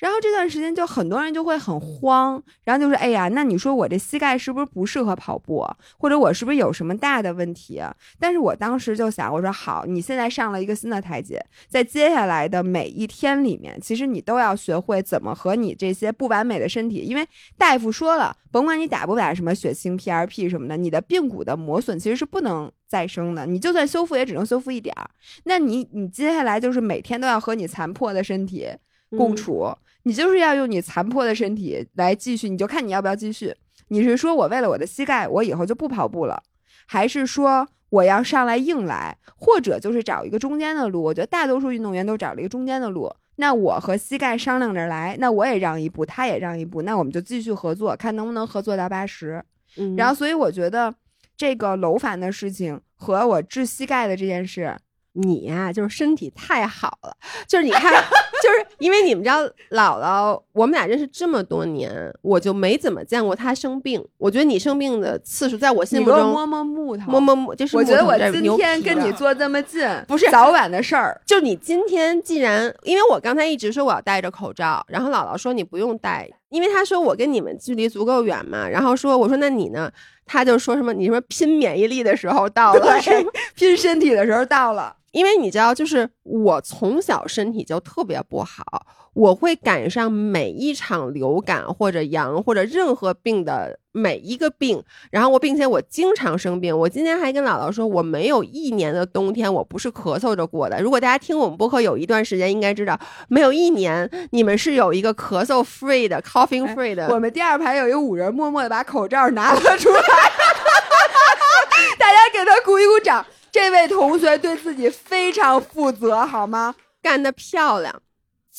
然后这段时间就很多人就会很慌，然后就说：“哎呀，那你说我这膝盖是不是不适合跑步，或者我是不是有什么大的问题？”但是我当时就想，我说好，你现在上了一个新的台阶，在接下来的每一天里面，其实你都要学会怎么和你这些不完美的身体，因为大夫说了，甭管你打不打什么血清 PRP 什么的，你的髌骨的磨损其实是不能再生的，你就算修复也只能修复一点儿。那你你接下来就是每天都要和你残破的身体共处。你就是要用你残破的身体来继续，你就看你要不要继续。你是说我为了我的膝盖，我以后就不跑步了，还是说我要上来硬来，或者就是找一个中间的路？我觉得大多数运动员都找了一个中间的路。那我和膝盖商量着来，那我也让一步，他也让一步，那我们就继续合作，看能不能合作到八十。嗯然后，所以我觉得这个楼烦的事情和我治膝盖的这件事，你呀、就是身体太好了，就是你看，就是因为你们知道姥姥，我们俩认识这么多年，我就没怎么见过她生病。我觉得你生病的次数，在我心目中摸摸木头，摸摸木，就是我觉得我今天跟你坐这么近，不是早晚的事儿。就你今天既然，因为我刚才一直说我要戴着口罩，然后姥姥说你不用戴，因为她说我跟你们距离足够远嘛，然后说我说那你呢？她就说什么你说拼免疫力的时候到了，拼身体的时候到了，因为你知道，就是我从小身体就特别不好，我会赶上每一场流感或者阳或者任何病的每一个病，然后我并且我经常生病。我今天还跟姥姥说，我没有一年的冬天我不是咳嗽着过的。如果大家听我们播客有一段时间，应该知道，没有一年你们是有一个咳嗽 free 的 coughing free 的。我们第二排有一个五人，默默的把口罩拿了出来，大家给他鼓一鼓掌。这位同学对自己非常负责，好吗？干得漂亮。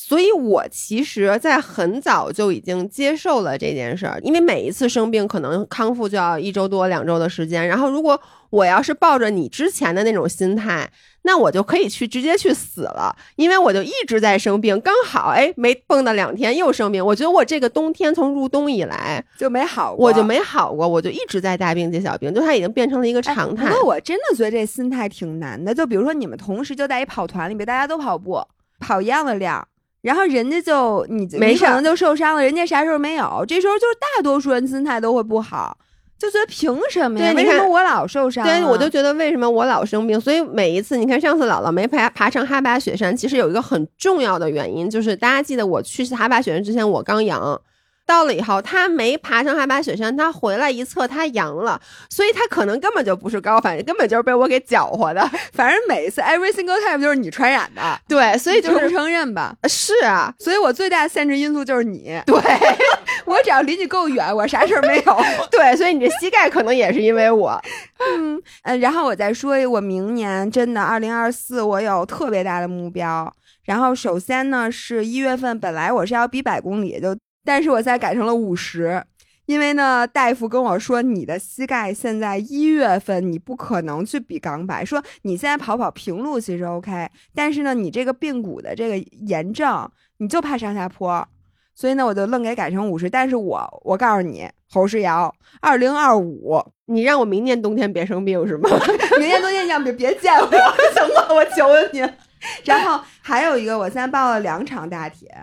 所以我其实，在很早就已经接受了这件事儿，因为每一次生病可能康复就要一周多、两周的时间。然后，如果我要是抱着你之前的那种心态，那我就可以去直接去死了，因为我就一直在生病，刚好哎没蹦跶两天又生病。我觉得我这个冬天从入冬以来就没好过，我就没好过，我就一直在大病接小病，就它已经变成了一个常态。不过我真的觉得这心态挺难的。就比如说你们同时就在一跑团里面，大家都跑步，跑一样的量。然后人家就你没可能就受伤了，人家啥时候没有？这时候就是大多数人心态都会不好，就觉得凭什么呀？对为什么我老受伤、啊？对，我就觉得为什么我老生病，所以每一次你看上次姥姥没爬爬上哈巴雪山，其实有一个很重要的原因，就是大家记得我去哈巴雪山之前我刚阳，到了以后，他没爬上海拔雪山，他回来一测他阳了，所以他可能根本就不是高反，根本就是被我给搅和的。反正每一次 every single time 就是你传染的，对，所以就承不是承认吧？是啊，所以我最大的限制因素就是你，对 我只要离你够远，我啥事儿没有。对，所以你这膝盖可能也是因为我。嗯，呃，然后我再说一个，我明年真的二零二四，我有特别大的目标。然后首先呢，是一月份本来我是要比百公里，就但是我现在改成了五十，因为呢，大夫跟我说你的膝盖现在一月份你不可能去比港百，说你现在跑跑平路其实 OK，但是呢，你这个髌骨的这个炎症，你就怕上下坡。所以呢，我就愣给改成五十，但是我我告诉你，侯世瑶，二零二五你让我明年冬天别生病是吗？明年冬天要别别见我，行吗？我求求你。然后还有一个，我现在报了两场大铁，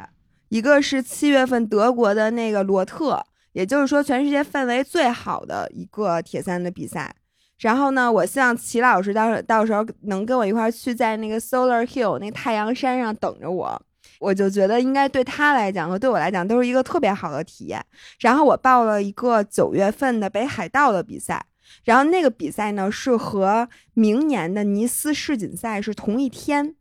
一个是七月份德国的那个罗特，也就是说全世界氛围最好的一个铁三的比赛。然后呢，我希望齐老师到到时候能跟我一块去，在那个 Solar Hill 那太阳山上等着我。我就觉得应该对他来讲和对我来讲都是一个特别好的体验。然后我报了一个九月份的北海道的比赛，然后那个比赛呢是和明年的尼斯世锦赛是同一天。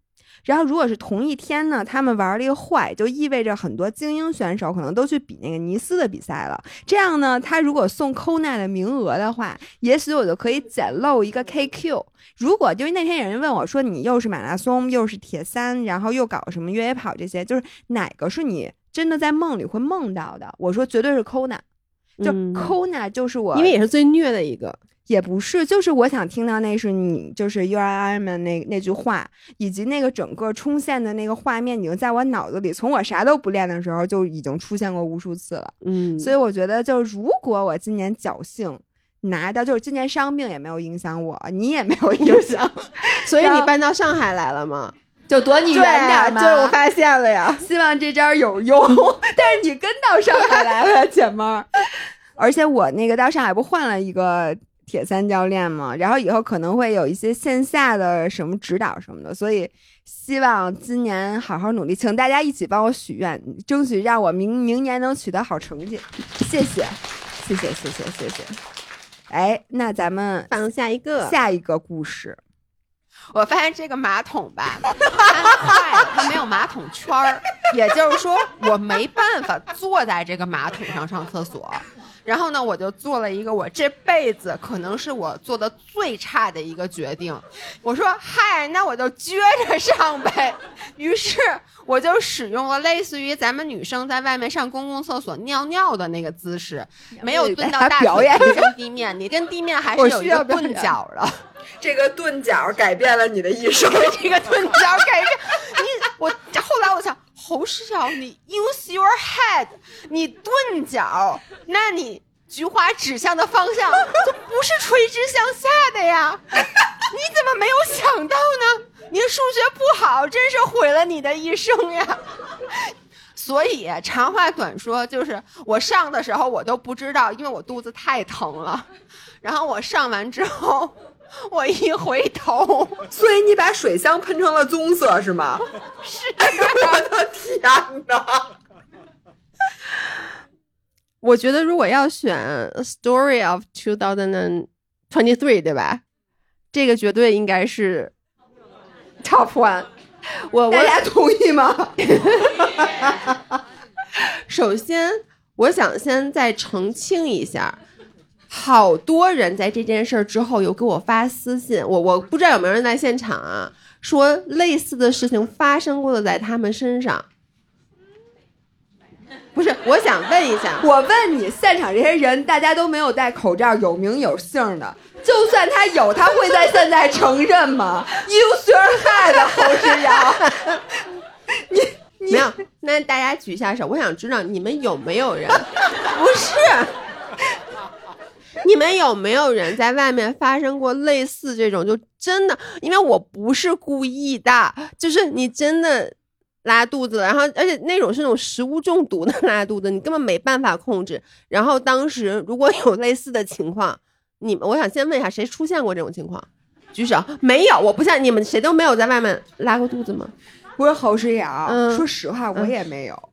然后如果是同一天呢，他们玩了一个坏，就意味着很多精英选手可能都去比那个尼斯的比赛了。这样呢，他如果送 Kona 的名额的话，也许我就可以捡漏一个 KQ。如果就是那天有人问我说，你又是马拉松，又是铁三，然后又搞什么越野跑这些，就是哪个是你真的在梦里会梦到的？我说绝对是 Kona，就嗯 Kona 就是我，因为也是最虐的一个。也不是，就是我想听到那是你就是 You are Iron Man 那那句话，以及那个整个冲线的那个画面，已经在我脑子里，从我啥都不练的时候就已经出现过无数次了。嗯所以我觉得，就如果我今年侥幸拿到，就是今年伤病也没有影响我，你也没有影响，所以你搬到上海来了吗？就躲你远点。就是我发现了呀。希望这招有用。但是你跟到上海来了，姐妹儿。而且我那个到上海不换了一个铁三教练嘛，然后以后可能会有一些线下的什么指导什么的，所以希望今年好好努力，请大家一起帮我许愿，争取让我明明年能取得好成绩。谢谢，谢谢，谢谢，谢谢。哎，那咱们放下一个，下一个故事。我发现这个马桶吧，它坏了，它没有马桶圈儿，也就是说我没办法坐在这个马桶上上厕所。然后呢，我就做了一个我这辈子可能是我做的最差的一个决定。我说嗨，那我就撅着上呗。于是我就使用了类似于咱们女生在外面上公共厕所尿尿的那个姿势，没有蹲到大腿表演贴近地面，你跟地面还是有一个钝角的。这个钝角改变了你的一生。这个钝角改变你。我后来我想，侯世瑶，你 use your head，你钝角，那你菊花指向的方向就不是垂直向下的呀？你怎么没有想到呢？你数学不好，真是毁了你的一生呀！所以长话短说，就是我上的时候我都不知道，因为我肚子太疼了。然后我上完之后，我一回头，所以你把水箱喷成了棕色是吗？是 我的天哪！我觉得如果要选《Story of 2023》，对吧？这个绝对应该是 Top One。我我大家同意吗？首先，我想先再澄清一下，好多人在这件事儿之后有给我发私信，我我不知道有没有人在现场啊，说类似的事情发生过的在他们身上。不是，我想问一下，我问你，现场这些人大家都没有戴口罩，有名有姓的，就算他有，他会在现在承认吗？Use your head，侯世阳。没有？那大家举一下手，我想知道你们有没有人？不是，你们有没有人在外面发生过类似这种？就真的，因为我不是故意的，就是你真的拉肚子，然后而且那种是那种食物中毒的 拉肚子，你根本没办法控制。然后当时如果有类似的情况，你们我想先问一下，谁出现过这种情况？举手，没有，我不像你们，谁都没有在外面拉过肚子吗？不是侯世阳，嗯说实话，我也没有。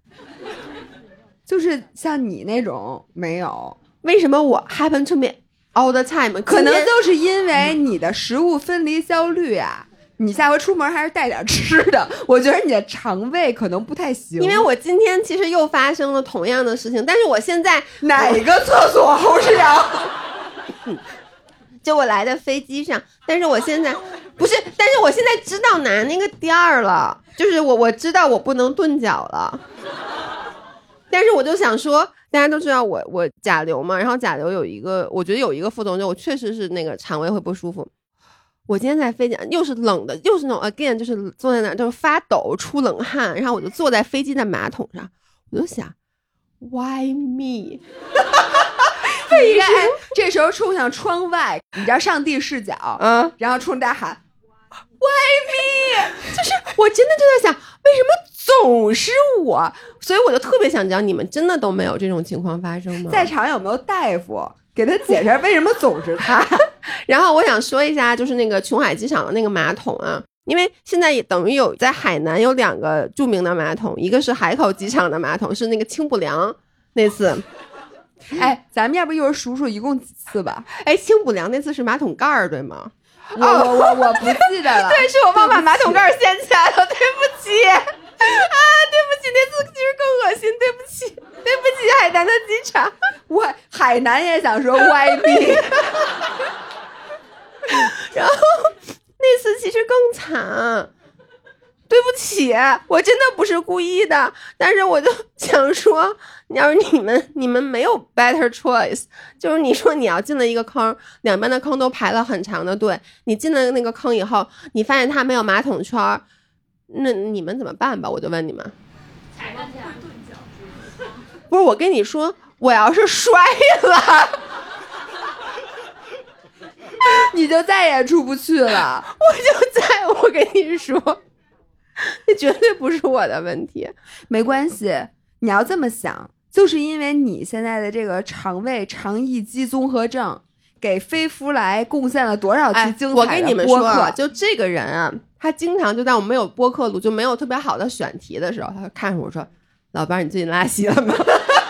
就是像你那种没有，为什么我 happen to me all the time？可能就是因为你的食物分离焦虑啊。你下回出门还是带点吃的，我觉得你的肠胃可能不太行。因为我今天其实又发生了同样的事情，但是我现在哪个厕所侯世阳？就我来的飞机上，但是我现在 不是，但是我现在知道拿那个垫儿了，就是我我知道我不能顿脚了，但是我就想说，大家都知道我我甲流嘛，然后甲流有一个，我觉得有一个副作用，就我确实是那个肠胃会不舒服。我今天在飞机上又是冷的，又是那种 again，就是坐在那儿就是发抖出冷汗，然后我就坐在飞机的马桶上，我就想，why me？你应该哎这时候冲向窗外，你知道上帝视角，嗯，然后冲大喊，Why me？就是我真的就在想，为什么总是我？所以我就特别想知道，你们真的都没有这种情况发生吗？在场有没有大夫给他解释为什么总是他？然后我想说一下，就是那个琼海机场的那个马桶啊，因为现在也等于有在海南有两个著名的马桶，一个是海口机场的马桶，是那个清补凉那次，哎，咱们要不一会儿数数一共几次吧？哎，清补凉那次是马桶盖儿对吗？我我我我不记得了。对，是我忘把马桶盖掀起来了，对不起啊，对不起，那次其实更恶心，对不起，对不起，海南的机场。我海南也想说 Y B，然后那次其实更惨，对不起，我真的不是故意的，但是我就想说，要是你们你们没有 better choice，就是你说你要进了一个坑，两边的坑都排了很长的队，你进了那个坑以后，你发现它没有马桶圈儿，那你们怎么办吧？我就问你们。踩上去不是我跟你说，我要是摔了。你就再也出不去了。我就再我跟你说，这绝对不是我的问题。没关系，你要这么想，就是因为你现在的这个肠胃肠易激综合症，给飞夫来贡献了多少期哎精，我彩跟你们说的播客？啊，就这个人啊，他经常就在我们没有播客录，就没有特别好的选题的时候，他就看着我说：“老伴儿，你最近拉稀了吗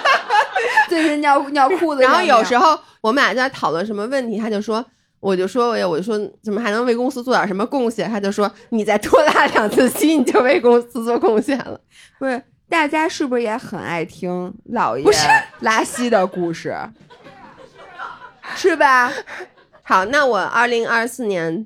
最近尿尿裤？”子然，后有时候我们俩在讨论什么问题，他就说。我就说，我就说，怎么还能为公司做点什么贡献？他就说，你再多拉两次稀，你就为公司做贡献了。不是大家是不是也很爱听老爷不是拉稀的故事？是吧？好，那我二零二四年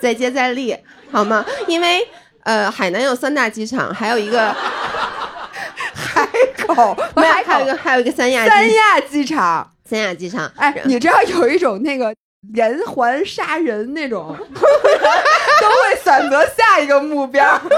再接再厉，好吗？因为呃，海南有三大机场，还有一个 海口，没有，还有一个还有一个三亚三亚机场。三亚机场。哎，你知道有一种那个连环杀人那种，都会选择下一个目标。你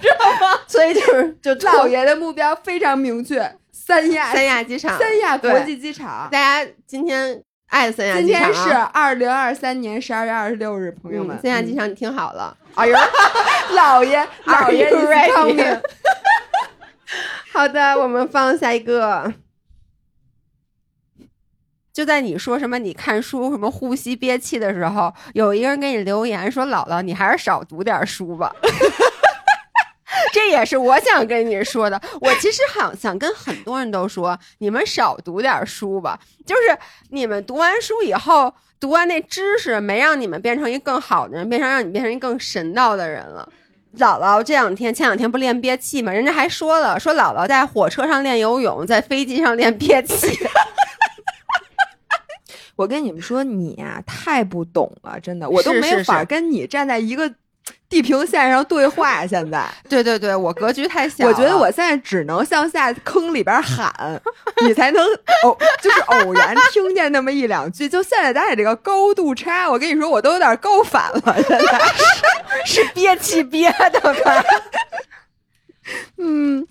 知道吗所以就是就老爷的目标非常明确，三亚三亚机场，三亚国际机场。大家今天爱三亚今机场、天啊，是二零二三年十二月二十六日，朋友们，嗯，三亚机场你听好了。哎呦，老爷，老爷 you ready？好的，我们放下一个。就在你说什么你看书什么呼吸憋气的时候，有一个人给你留言说：“姥姥，你还是少读点书吧。” 这也是我想跟你说的。我其实好想跟很多人都说，你们少读点书吧。就是你们读完书以后，读完那知识，没让你们变成一个更好的人，变成让你变成一个更神道的人了。姥姥这两天前两天不练憋气吗？人家还说了，说姥姥在火车上练游泳，在飞机上练憋气。我跟你们说，你呀、太不懂了，真的，我都是没法跟你站在一个地平线上对话。现在，对对对，我格局太小。我觉得我现在只能向下坑里边喊，你才能偶就是偶然听见那么一两句。就现在咱俩这个高度差，我跟你说，我都有点高反了。现在，是憋气憋的吧？嗯。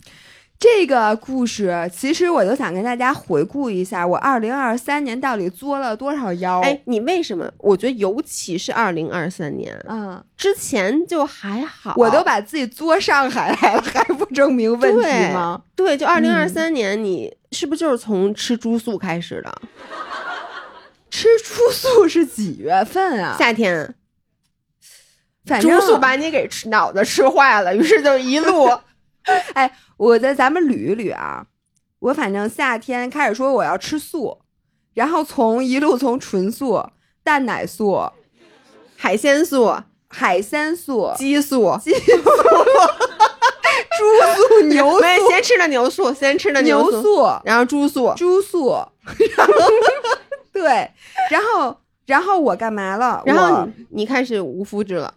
这个故事其实我就想跟大家回顾一下，我二零二三年到底作了多少妖？哎，你为什么？我觉得尤其是二零二三年嗯，之前就还好，我都把自己作上海来了，还不证明问题吗？对，就二零二嗯三年，你是不是就是从吃猪素开始的？吃猪素是几月份啊？夏天，反正猪素把你给吃脑子吃坏了，于是就一路 哎，我在咱们捋一捋啊。我反正夏天开始说我要吃素，然后从一路从纯素、蛋奶素、海鲜素、海鲜素、鸡素、鸡素、猪素、牛 没素、先吃的牛素，先吃的素，牛素、然后猪素，猪素，然后对，然后然后我干嘛了？然后你你开始无肤质了，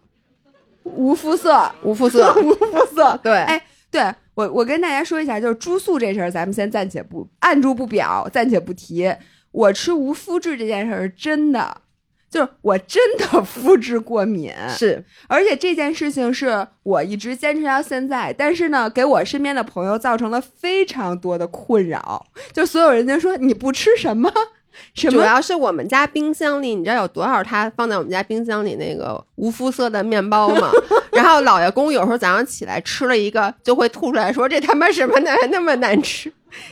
无肤色，无肤色，无肤色。对，哎，对我我跟大家说一下，就是猪素这事儿，咱们先暂且不按住不表，暂且不提。我吃无麸质这件事儿是真的，就是我真的 肤质过敏，是而且这件事情是我一直坚持到现在，但是呢，给我身边的朋友造成了非常多的困扰。就所有人就说你不吃什么，主要是我们家冰箱里，你知道有多少它放在我们家冰箱里那个无肤色的面包吗？然后老爷公有时候早上起来吃了一个，就会吐出来说这他妈什么难 那么难吃。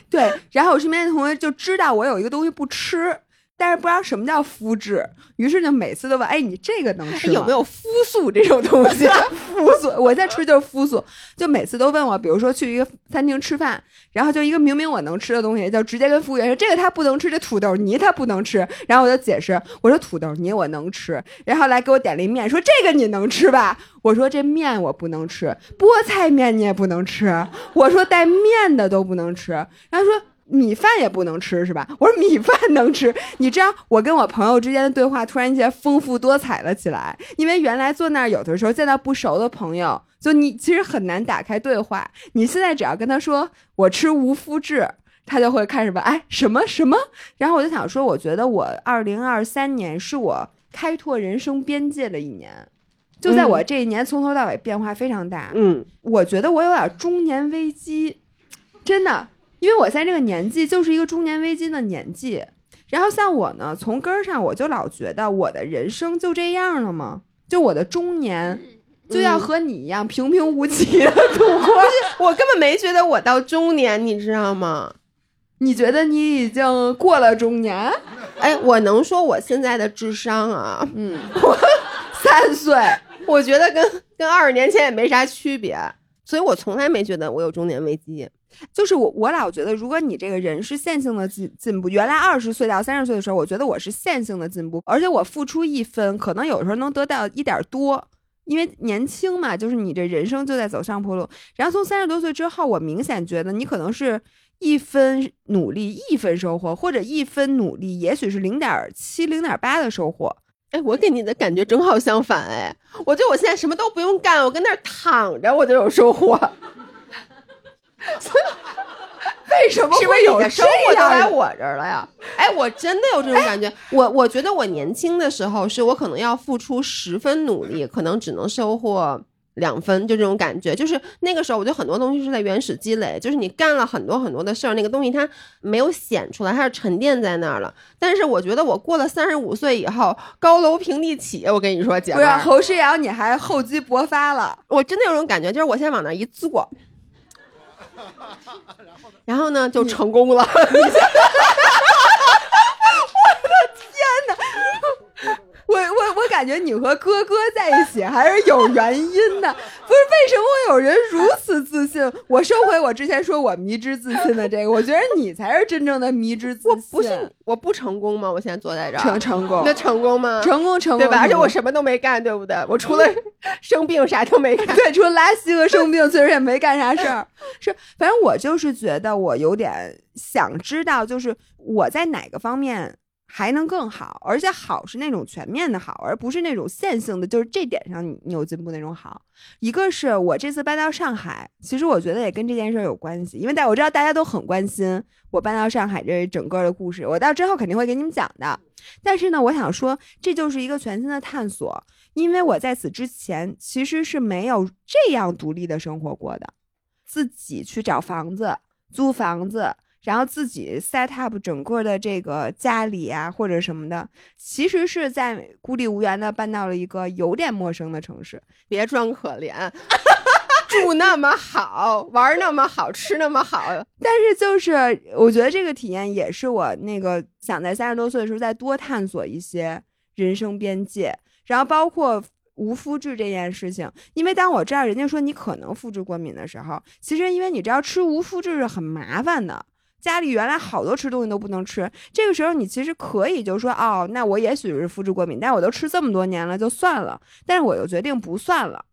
对。然后我身边的同学就知道我有一个东西不吃。但是不知道什么叫肤质，于是就每次都问：“哎，你这个能吃吗？有没有肤素这种东西？肤素，我在吃就是肤素，就每次都问我，比如说去一个餐厅吃饭，然后就一个明明我能吃的东西，就直接跟服务员说这个他不能吃，这土豆泥他不能吃，然后我就解释，我说土豆泥我能吃，然后来给我点了一面，说这个你能吃吧？我说这面我不能吃，菠菜面你也不能吃，我说带面的都不能吃，然后说。米饭也不能吃是吧？我说米饭能吃。你知道我跟我朋友之间的对话突然间丰富多彩了起来，因为原来坐那儿有的时候见到不熟的朋友，就你其实很难打开对话。你现在只要跟他说我吃无麸质，他就会开始问哎什么什么。然后我就想说，我觉得我二零二三年是我开拓人生边界的一年，就在我这一年从头到尾变化非常大。嗯，我觉得我有点中年危机，真的。因为我在这个年纪就是一个中年危机的年纪，然后像我呢，从根儿上我就老觉得我的人生就这样了吗？就我的中年就要和你一样平平无奇的度过？我根本没觉得我到中年，你知道吗？你觉得你已经过了中年？哎，我能说我现在的智商啊，嗯，我 三岁，我觉得跟跟二十年前也没啥区别，所以我从来没觉得我有中年危机。就是我，我老觉得，如果你这个人是线性的进进步，原来二十岁到三十岁的时候，我觉得我是线性的进步，而且我付出一分，可能有时候能得到一点多，因为年轻嘛，就是你这人生就在走上坡路。然后从三十多岁之后，我明显觉得你可能是一分努力一分收获，或者一分努力也许是零点七、零点八的收获。哎，我给你的感觉正好相反，哎，我觉得我现在什么都不用干，我跟那儿躺着我就有收获。为什么是不是会有生活都来我这儿了呀？哎，我真的有这种感觉。我我觉得我年轻的时候，是我可能要付出十分努力，可能只能收获两分，就这种感觉。就是那个时候，我觉得很多东西是在原始积累，就是你干了很多很多的事儿，那个东西它没有显出来，它是沉淀在那儿了。但是我觉得我过了三十五岁以后，高楼平地起。我跟你说，姐不是，侯诗瑶，你还厚积薄发了。我真的有种感觉，就是我现在往那儿一坐。然后呢，就成功了。我我我感觉你和哥哥在一起还是有原因的，不是为什么会有人如此自信？我收回我之前说我迷之自信的这个，我觉得你才是真正的迷之自信。我不是我不成功吗？我现在坐在这儿，成成功那成功吗？成功成功，对吧？而且我什么都没干，对不对？我除了 生病啥都没干。对，除了拉稀和生病，其实也没干啥事儿。是，反正我就是觉得我有点想知道，就是我在哪个方面还能更好，而且好是那种全面的好，而不是那种线性的，就是这点上你你有进步那种好。一个是我这次搬到上海，其实我觉得也跟这件事有关系，因为大我知道大家都很关心我搬到上海这整个的故事，我到之后肯定会给你们讲的。但是呢，我想说，这就是一个全新的探索，因为我在此之前其实是没有这样独立的生活过的，自己去找房子、租房子，然后自己 set up 整个的这个家里啊或者什么的，其实是在孤立无援的搬到了一个有点陌生的城市。别装可怜，住那么好，玩那么好，吃那么好，但是就是我觉得这个体验也是我那个想在三十多岁的时候再多探索一些人生边界，然后包括无麸质这件事情。因为当我知道人家说你可能肤质过敏的时候，其实因为你知道吃无麸质是很麻烦的，家里原来好多吃东西都不能吃，这个时候你其实可以就说哦，那我也许是肤质过敏，但我都吃这么多年了，就算了。但是我又决定不算了。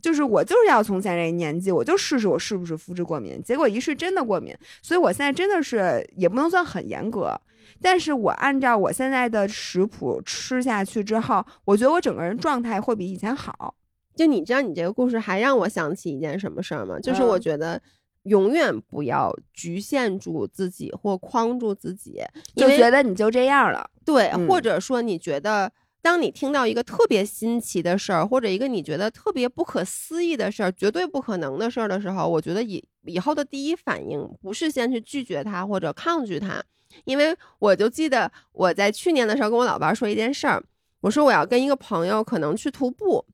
就是我就是要从现在这个年纪，我就试试我是不是肤质过敏。结果一试真的过敏，所以我现在真的是也不能算很严格，但是我按照我现在的食谱吃下去之后，我觉得我整个人状态会比以前好。就你知道，你这个故事还让我想起一件什么事儿吗？就是嗯我觉得永远不要局限住自己或框住自己，就觉得你就这样了，对，嗯或者说你觉得。当你听到一个特别新奇的事儿，或者一个你觉得特别不可思议的事儿，绝对不可能的事儿的时候，我觉得以以后的第一反应不是先去拒绝它或者抗拒它，因为我就记得我在去年的时候跟我老伴儿说一件事儿，我说我要跟一个朋友可能去徒步，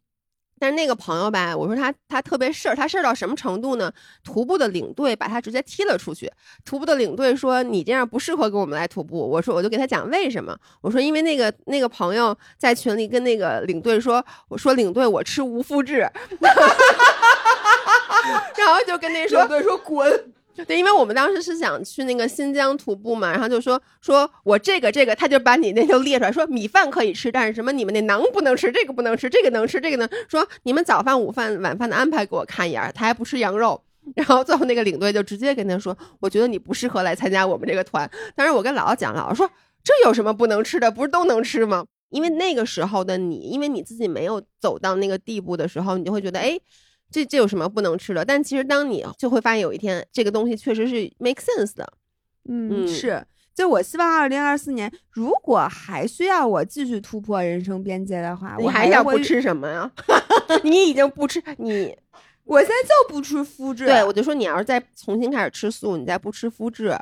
但是那个朋友吧，我说他他特别事儿，他事儿到什么程度呢？徒步的领队把他直接踢了出去。徒步的领队说你这样不适合跟我们来徒步。我说我就给他讲为什么。我说因为那个那个朋友在群里跟那个领队说，我说领队我吃无麸质，然后就跟那说队说滚，对，因为我们当时是想去那个新疆徒步嘛，然后就说说我这个这个，他就把你那就列出来，说米饭可以吃，但是什么你们那馕不能吃，这个不能吃，这个能吃，这个能说你们早饭、午饭、晚饭的安排给我看一眼，他还不吃羊肉。然后最后那个领队就直接跟他说：“我觉得你不适合来参加我们这个团。”当时我跟姥姥讲，姥姥说：“这有什么不能吃的？不是都能吃吗？”因为那个时候的你，因为你自己没有走到那个地步的时候，你就会觉得，哎，这这有什么不能吃的？但其实当你就会发现，有一天这个东西确实是 make sense 的。嗯，嗯是。就我希望二零二四年，如果还需要我继续突破人生边界的话，你我还想不会？吃什么呀？你已经不吃你，我现在就不吃麸质，对我就说你要是再重新开始吃素，你再不吃麸质，你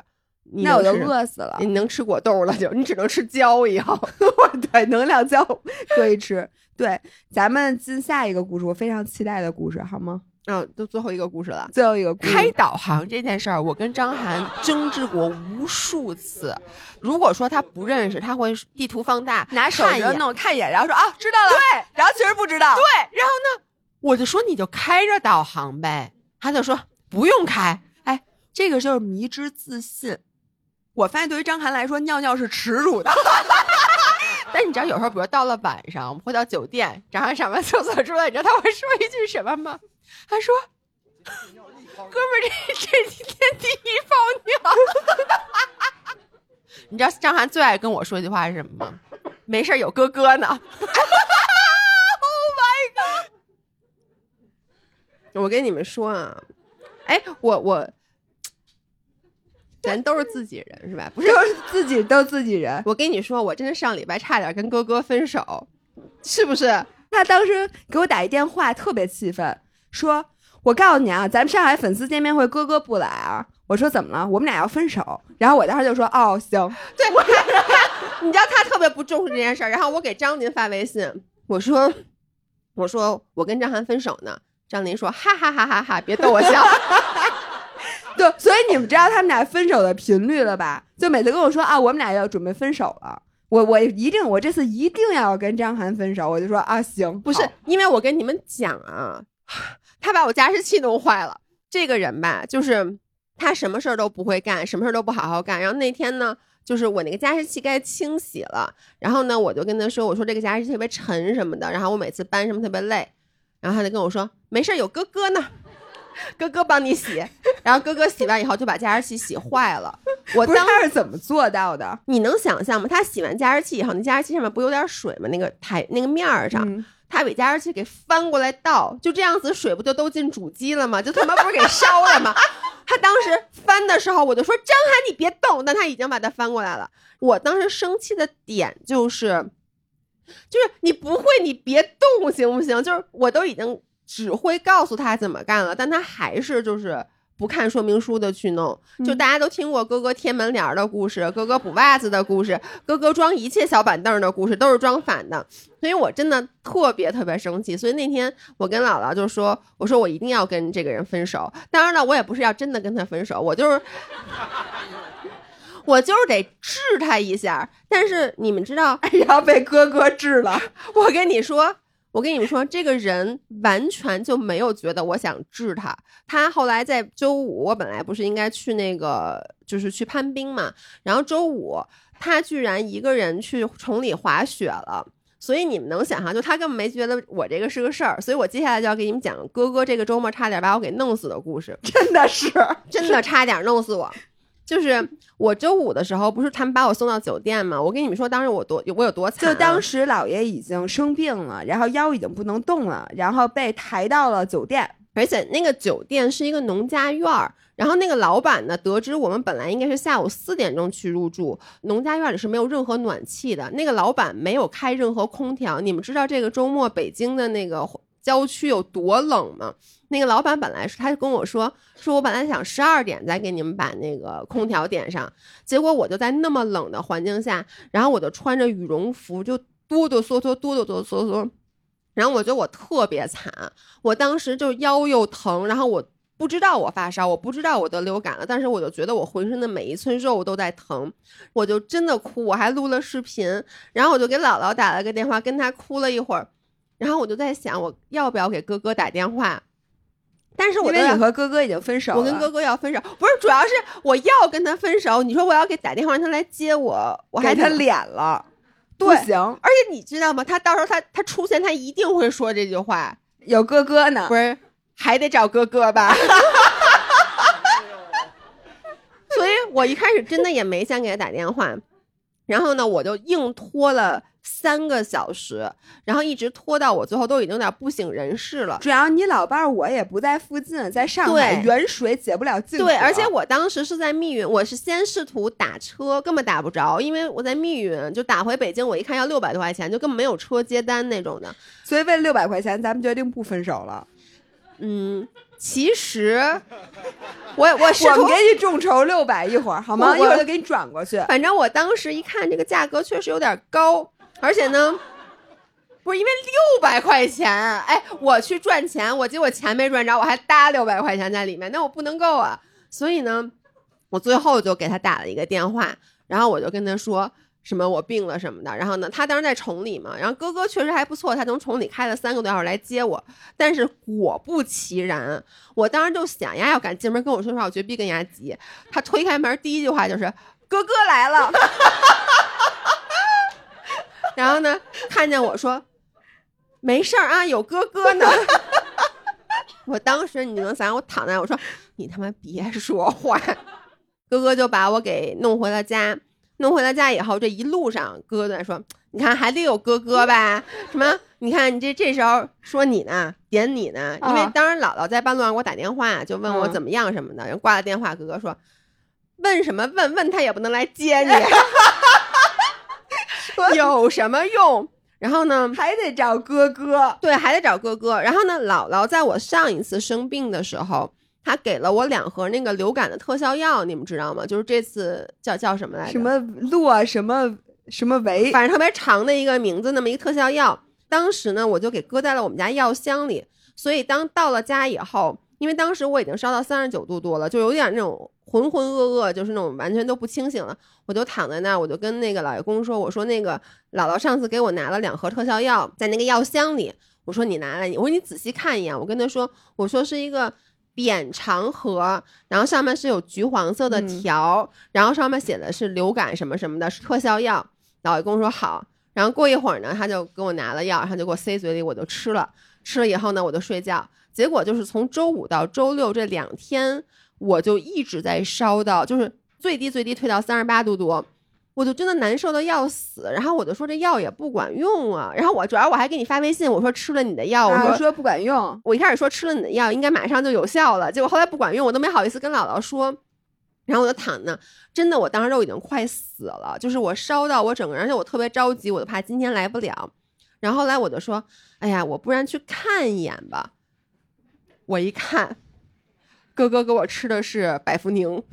那我就饿死了。你能吃果冻了就，你只能吃胶以后。对，能量胶 可以吃。对，咱们进下一个故事，我非常期待的故事，好吗？嗯，都最后一个故事了。最后一个故事，开导航这件事儿，我跟张涵争执过无数次。如果说他不认识，他会地图放大，拿手看一弄看一眼，然后说啊，知道了。对，然后其实不知道。对，然后呢，我就说你就开着导航呗，他就说不用开。哎，这个就是迷之自信。我发现对于张涵来说，尿尿是耻辱的。但你知道，有时候比如到了晚上，我们回到酒店，张涵上完厕所出来，你知道他会说一句什么吗？他说：“哥们儿，这这几天第一泡尿。”你知道张涵最爱跟我说一句话是什么吗？没事儿，有哥哥呢。oh my god！我跟你们说啊，哎，我我，咱都是自己人是吧？不是，都是自己都自己人。我跟你说，我真的上礼拜差点跟哥哥分手，是不是？他当时给我打一电话，特别气愤，说：“我告诉你啊，咱们上海粉丝见面会，哥哥不来啊。”我说：“怎么了？我们俩要分手。”然后我当时就说：“哦，行。对，我，你知道他特别不重视这件事儿。然后我给张琳发微信，我说，我说我跟张涵分手呢。张琳说：哈哈哈哈哈，别逗我笑。对，所以你们知道他们俩分手的频率了吧？就每次跟我说啊，我们俩要准备分手了，我我一定，我这次一定要跟张涵分手。我就说啊，行，不是，因为我跟你们讲啊，他把我加湿器弄坏了。这个人吧，就是他什么事儿都不会干，什么事儿都不好好干。然后那天呢，就是我那个加湿器该清洗了，然后呢，我就跟他说，我说这个加湿器特别沉什么的，然后我每次搬什么特别累，然后他就跟我说，没事儿，有哥哥呢。哥哥帮你洗，然后哥哥洗完以后就把加湿器洗坏了。我当时是怎么做到的？你能想象吗？他洗完加湿器以后，那加湿器上面不有点水吗？那个台那个面儿上，嗯他把加湿器给翻过来倒，就这样子水不就都进主机了吗？就他妈不是给烧了吗？他当时翻的时候，我就说张涵你别动，但他已经把它翻过来了。我当时生气的点就是，就是你不会你别动行不行？就是我都已经只会告诉他怎么干了，但他还是就是。不看说明书的去弄，就大家都听过哥哥贴门帘的故事，哥哥补袜子的故事，哥哥装一切小板凳的故事，都是装反的。所以我真的特别特别生气。所以那天我跟姥姥就说：“我说我一定要跟这个人分手。当然了，我也不是要真的跟他分手，我就是我就是得治他一下。但是你们知道，然后被哥哥治了。我跟你说，我跟你们说，这个人完全就没有觉得我想治他。他后来在周五，我本来不是应该去那个，就是去攀冰嘛，然后周五他居然一个人去崇礼滑雪了。所以你们能想象，就他根本没觉得我这个是个事儿。所以我接下来就要给你们讲哥哥这个周末差点把我给弄死的故事。真的是，真的差点弄死我。就是我周五的时候，不是他们把我送到酒店吗？我跟你们说，当时我多我有多惨啊、就当时姥爷已经生病了，然后腰已经不能动了，然后被抬到了酒店。而且那个酒店是一个农家院儿，然后那个老板呢，得知我们本来应该是下午四点钟去入住，农家院里是没有任何暖气的，那个老板没有开任何空调。你们知道这个周末北京的那个郊区有多冷吗？那个老板本来是，他就跟我说，说我本来想十二点再给你们把那个空调点上，结果我就在那么冷的环境下，然后我就穿着羽绒服就哆哆嗦嗦，哆哆哆嗦嗦。然后我觉得我特别惨，我当时就腰又疼，然后我不知道我发烧，我不知道我得流感了，但是我就觉得我浑身的每一寸肉都在疼，我就真的哭，我还录了视频，然后我就给姥姥打了个电话，跟她哭了一会儿，然后我就在想我要不要给哥哥打电话，但是我因为你和哥哥已经分手了，我跟哥哥要分手，不是，主要是我要跟他分手，你说我要给打电话让他来接我，我还给他脸了，不行，而且你知道吗？他到时候他他出现，他一定会说这句话，有哥哥呢不。是还得找哥哥吧？所以我一开始真的也没想给他打电话，然后呢，我就硬拖了三个小时，然后一直拖到我最后都已经有点不省人事了。主要你老伴儿我也不在附近，在上海，远水解不了近渴。对，而且我当时是在密云，我是先试图打车，根本打不着，因为我在密云，就打回北京，我一看要六百多块钱，就根本没有车接单那种的。所以为了六百块钱，咱们决定不分手了。嗯，其实我我我们给你众筹六百一会儿好吗？一会儿就给你转过去。反正我当时一看这个价格确实有点高，而且呢，不是因为六百块钱，哎，我去赚钱，我结果钱没赚着，我还搭六百块钱在里面，那我不能够啊。所以呢，我最后就给他打了一个电话，然后我就跟他说。什么我病了什么的，然后呢，他当时在崇礼嘛，然后哥哥确实还不错，他从崇礼开了三个多小时来接我，但是果不其然，我当时就想呀，要敢进门跟我说实话，我绝逼跟人家急。他推开门第一句话就是哥哥来了，然后呢，看见我说没事儿啊，有哥哥呢。我当时你能想想，我躺在我说你他妈别说话，哥哥就把我给弄回了家。弄回到家以后，这一路上哥哥在说：“你看还得有哥哥吧？什么？你看你这这时候说你呢，点你呢？因为啊当时姥姥在半路上给我打电话，就问我嗯怎么样什么的。然后挂了电话，哥哥说：问什么问？问他也不能来接你，有什么用？然后呢？还得找哥哥。对，还得找哥哥。然后呢，姥姥在我上一次生病的时候，她给了我两盒那个流感的特效药，你们知道吗？就是这次叫叫什么来着？什么洛什么什么维，反正特别长的一个名字，那么一个特效药。当时呢，我就给搁在了我们家药箱里。所以当到了家以后，因为当时我已经烧到三十九度多了，就有点那种浑浑噩噩，就是那种完全都不清醒了。我就躺在那儿，我就跟那个老爷公说：“我说那个姥姥上次给我拿了两盒特效药，在那个药箱里。我说你拿来，我说你仔细看一眼。我跟他说，我说是一个扁长盒，然后上面是有橘黄色的嗯条，然后上面写的是流感什么什么的，是特效药。老爷公说好。然后过一会儿呢，他就给我拿了药，他就给我塞嘴里，我就吃了。吃了以后呢，我就睡觉。结果就是从周五到周六这两天，我就一直在烧到，就是最低最低退到三十八度多，我就真的难受的要死。然后我就说这药也不管用啊。然后我主要我还给你发微信，我说吃了你的药，我说、啊说不管用，我一开始说吃了你的药应该马上就有效了，结果后来不管用，我都没好意思跟姥姥说。然后我就躺那，真的，我当时都已经快死了，就是我烧到我整个人，而且我特别着急，我就怕今天来不了。然后后来我就说，哎呀，我不然去看一眼吧。我一看，哥哥给我吃的是百福宁，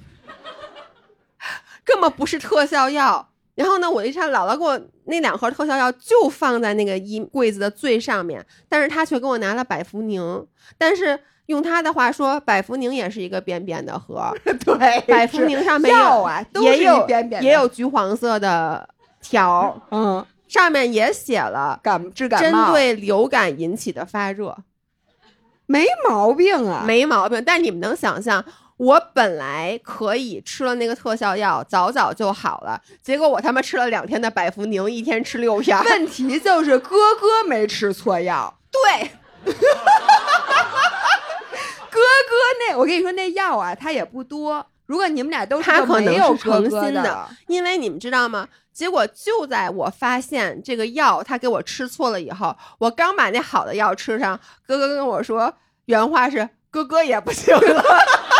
根本不是特效药。然后呢，我一看姥姥给我那两盒特效药就放在那个衣柜子的最上面，但是他却给我拿了百福宁。但是用他的话说，百福宁也是一个扁扁的盒，对，百福宁上面有啊，都是一也有扁扁的也有橘黄色的条。嗯，上面也写了感治感针，对流感引起的发热，没毛病啊，没毛病。但你们能想象，我本来可以吃了那个特效药，早早就好了，结果我他妈吃了两天的百服宁，一天吃六片。问题就是哥哥没吃错药，对，哥哥那我跟你说那药啊，它也不多。如果你们俩都他可能没有是诚心的因为你们知道吗？结果就在我发现这个药他给我吃错了以后，我刚把那好的药吃上，哥哥跟我说，原话是哥哥也不行了。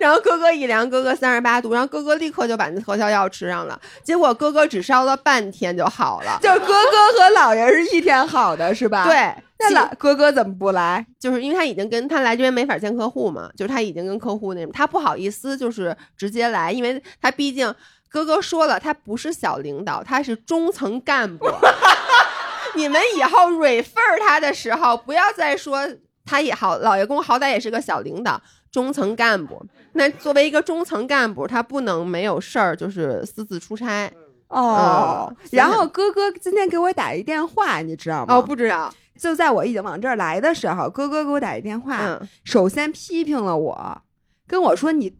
然后哥哥一量，哥哥三十八度，然后哥哥立刻就把那特效药吃上了，结果哥哥只烧了半天就好了。就是哥哥和姥爷是一天好的，是吧？。对，那老哥哥怎么不来？就是因为他已经跟他来这边没法见客户嘛，就是他已经跟客户那种，他不好意思就是直接来，因为他毕竟哥哥说了，他不是小领导，他是中层干部。你们以后 refer 他的时候，不要再说他也好，老爷公好歹也是个小领导，中层干部。那作为一个中层干部，他不能没有事儿就是私自出差。哦嗯，然后哥哥今天给我打一电话，你知道吗？哦，不知道，就在我已经往这儿来的时候，哥哥给我打一电话，嗯，首先批评了我，跟我说你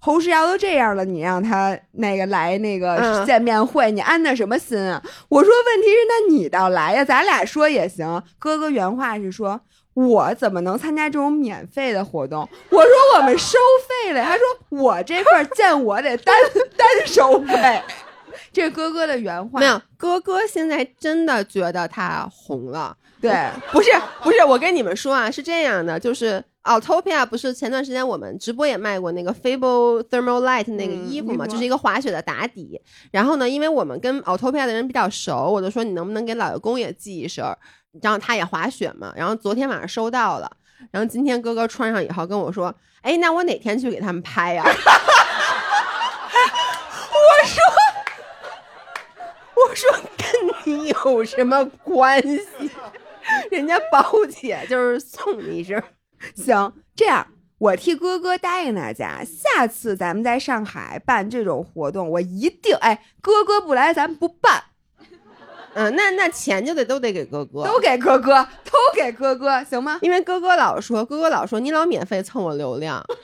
侯世瑶都这样了，你让他那个来那个嗯见面会，你安的什么心啊？我说问题是那你倒来呀，咱俩说也行。哥哥原话是说。我怎么能参加这种免费的活动？我说我们收费了，他说我这块儿见我得单单收费。这是哥哥的原话没有，哥哥现在真的觉得他红了。对，不是不是，我跟你们说啊，是这样的，就是 Autopia 不是前段时间我们直播也卖过那个 Fable Thermal Light 那个嗯衣服嘛，就是一个滑雪的打底。然后呢，因为我们跟 Autopia 的人比较熟，我就说你能不能给老爷公也寄一身儿，然后他也滑雪嘛。然后昨天晚上收到了，然后今天哥哥穿上以后跟我说，哎，那我哪天去给他们拍呀、我说我说跟你有什么关系？人家宝姐就是送你一身。行，这样我替哥哥答应大家，下次咱们在上海办这种活动，我一定哎，哥哥不来咱不办，嗯，那那钱就得都得给哥哥，都给哥哥，都给哥哥，行吗？因为哥哥老说，哥哥老说你老免费蹭我流量。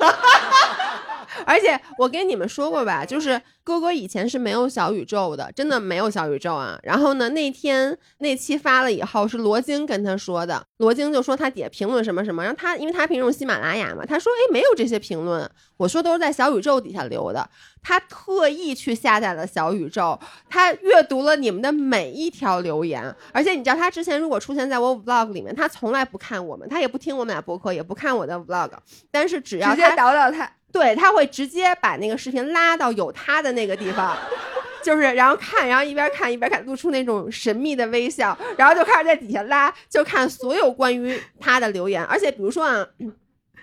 而且我跟你们说过吧，就是哥哥以前是没有小宇宙的，真的没有小宇宙啊。然后呢，那天那期发了以后，是罗京跟他说的，罗京就说他底下评论什么什么，然后他因为他平时用喜马拉雅嘛，他说哎没有这些评论，我说都是在小宇宙底下留的。他特意去下载了小宇宙，他阅读了你们的每一条留言，而且你知道他之前如果出现在我 vlog 里面，他从来不看我们，他也不听我们俩播客，也不看我的 vlog，但是只要直接他倒倒他，对，他会直接把那个视频拉到有他的那个地方，就是然后看，然后一边看一边看，露出那种神秘的微笑，然后就开始在底下拉，就看所有关于他的留言。而且比如说啊，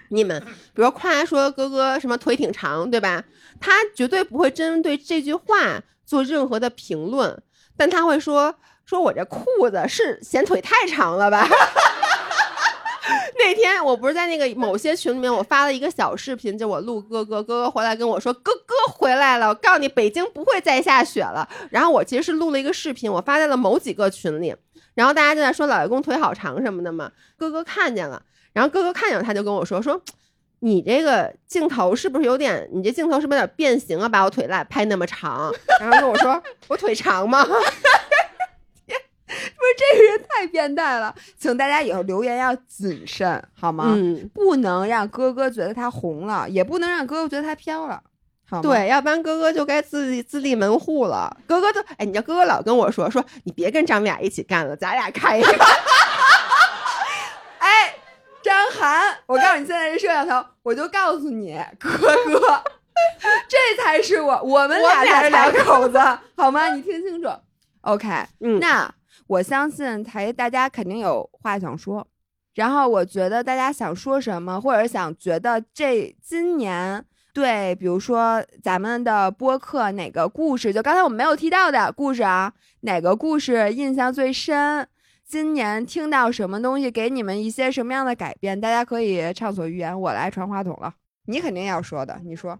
你们比如夸说哥哥什么腿挺长，对吧？他绝对不会针对这句话做任何的评论，但他会说说我这裤子是显腿太长了吧？那天我不是在那个某些群里面，我发了一个小视频，就我录哥哥，哥哥回来跟我说，哥哥回来了，我告诉你，北京不会再下雪了。然后我其实是录了一个视频，我发在了某几个群里，然后大家就在说老爷公腿好长什么的嘛，哥哥看见了，然后哥哥看见了，他就跟我说说。你这个镜头是不是有点？你这镜头是不是有点变形啊？把我腿拉拍那么长，然后跟我说我腿长吗？不是这个人太变态了，请大家以后留言要谨慎，好吗？嗯，不能让哥哥觉得他红了，也不能让哥哥觉得他飘了，好？对，要不然哥哥就该自立自立门户了。哥哥都，哎，你知道哥哥老跟我说说，你别跟张伟雅一起干了，咱俩开一个。哎，张涵，我告诉你，现在这摄像头，我就告诉你，哥哥，这才是我，我们俩俩才是两口子，好吗？你听清楚。OK，嗯，那我相信台大家肯定有话想说，然后我觉得大家想说什么，或者想觉得这今年对，比如说咱们的播客哪个故事，就刚才我们没有提到的故事啊，哪个故事印象最深？今年听到什么东西给你们一些什么样的改变？大家可以畅所欲言，我来传话筒了。你肯定要说的，你说。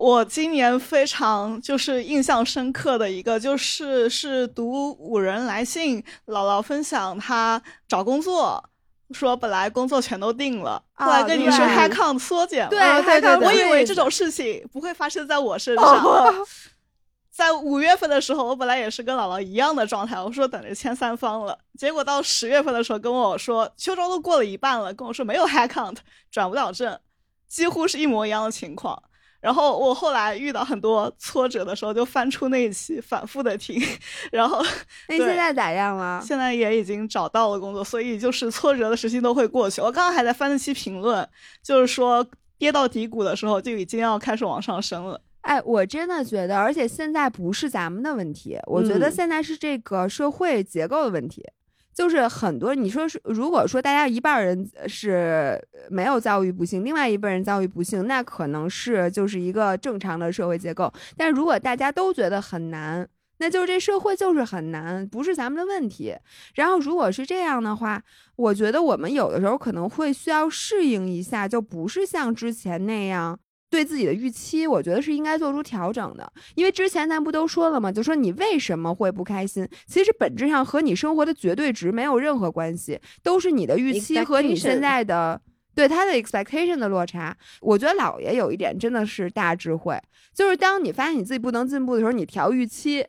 我今年非常就是印象深刻的一个，就是是读五人来信，姥姥分享她找工作，说本来工作全都定了，啊后来跟你说对 head count 缩减了，对啊对对对我以为这种事情不会发生在我身上。在五月份的时候，我本来也是跟姥姥一样的状态，我说等着签三方了。结果到十月份的时候跟我说，秋招都过了一半了，跟我说没有 head count，转不了正，几乎是一模一样的情况。然后我后来遇到很多挫折的时候，就翻出那一期反复的听，然后那现在咋样了？现在也已经找到了工作，所以就是挫折的时期都会过去。我刚刚还在翻那期评论，就是说跌到低谷的时候就已经要开始往上升了。哎，我真的觉得，而且现在不是咱们的问题，我觉得嗯现在是这个社会结构的问题。就是很多你说是，如果说大家一半人是没有遭遇不幸，另外一半人遭遇不幸，那可能是就是一个正常的社会结构。但如果大家都觉得很难，那就是这社会就是很难，不是咱们的问题。然后如果是这样的话，我觉得我们有的时候可能会需要适应一下，就不是像之前那样。对自己的预期，我觉得是应该做出调整的，因为之前咱不都说了吗？就说你为什么会不开心，其实本质上和你生活的绝对值没有任何关系，都是你的预期和你现在的对他的 expectation 的落差。我觉得姥爷有一点真的是大智慧，就是当你发现你自己不能进步的时候，你调预期，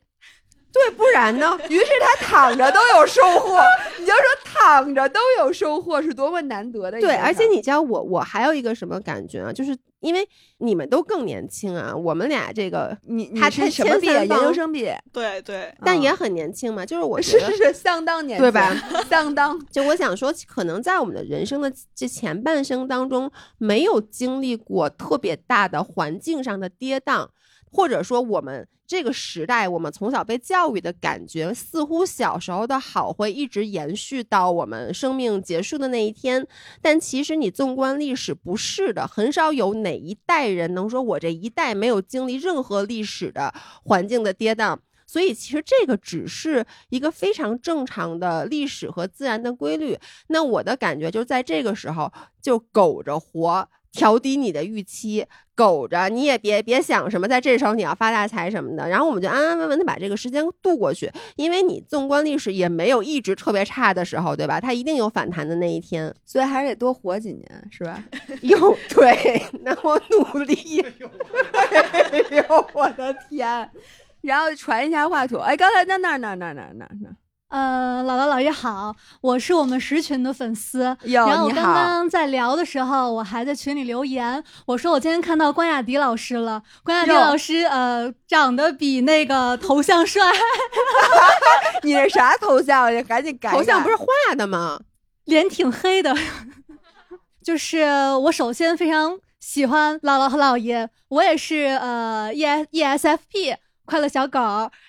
对，不然呢？于是他躺着都有收获。你就说躺着都有收获是多么难得的一对，而且你知道我我还有一个什么感觉啊？就是因为你们都更年轻啊，我们俩这个你你他是什么毕业？研究生毕业，对对，嗯但也很年轻嘛，就是我觉得是是是相当年轻，对吧？相当。就我想说，可能在我们的人生的这前半生当中，没有经历过特别大的环境上的跌宕，或者说我们这个时代，我们从小被教育的感觉，似乎小时候的好会一直延续到我们生命结束的那一天。但其实你纵观历史，不是的，很少有哪一代人能说我这一代没有经历任何历史的环境的跌宕。所以其实这个只是一个非常正常的历史和自然的规律。那我的感觉就在这个时候就苟着活，调低你的预期，苟着你也别别想什么，在这时候你要发大财什么的。然后我们就安安稳稳的把这个时间度过去，因为你纵观历史也没有一直特别差的时候，对吧？它一定有反弹的那一天。所以还是得多活几年，是吧？有对，那我努力。哎呦，我的天！然后传一下话筒。哎，刚才那那那那那那那，呃，姥姥姥爷好，我是我们十群的粉丝。哟然后我刚刚在聊的时候，我还在群里留言，我说我今天看到关雅迪老师了。关雅迪老师，呃，长得比那个头像帅，你这啥头像？你赶紧改改。头像不是画的吗？脸挺黑的。就是我首先非常喜欢姥姥和姥爷，我也是呃 E S E S F P 快乐小狗，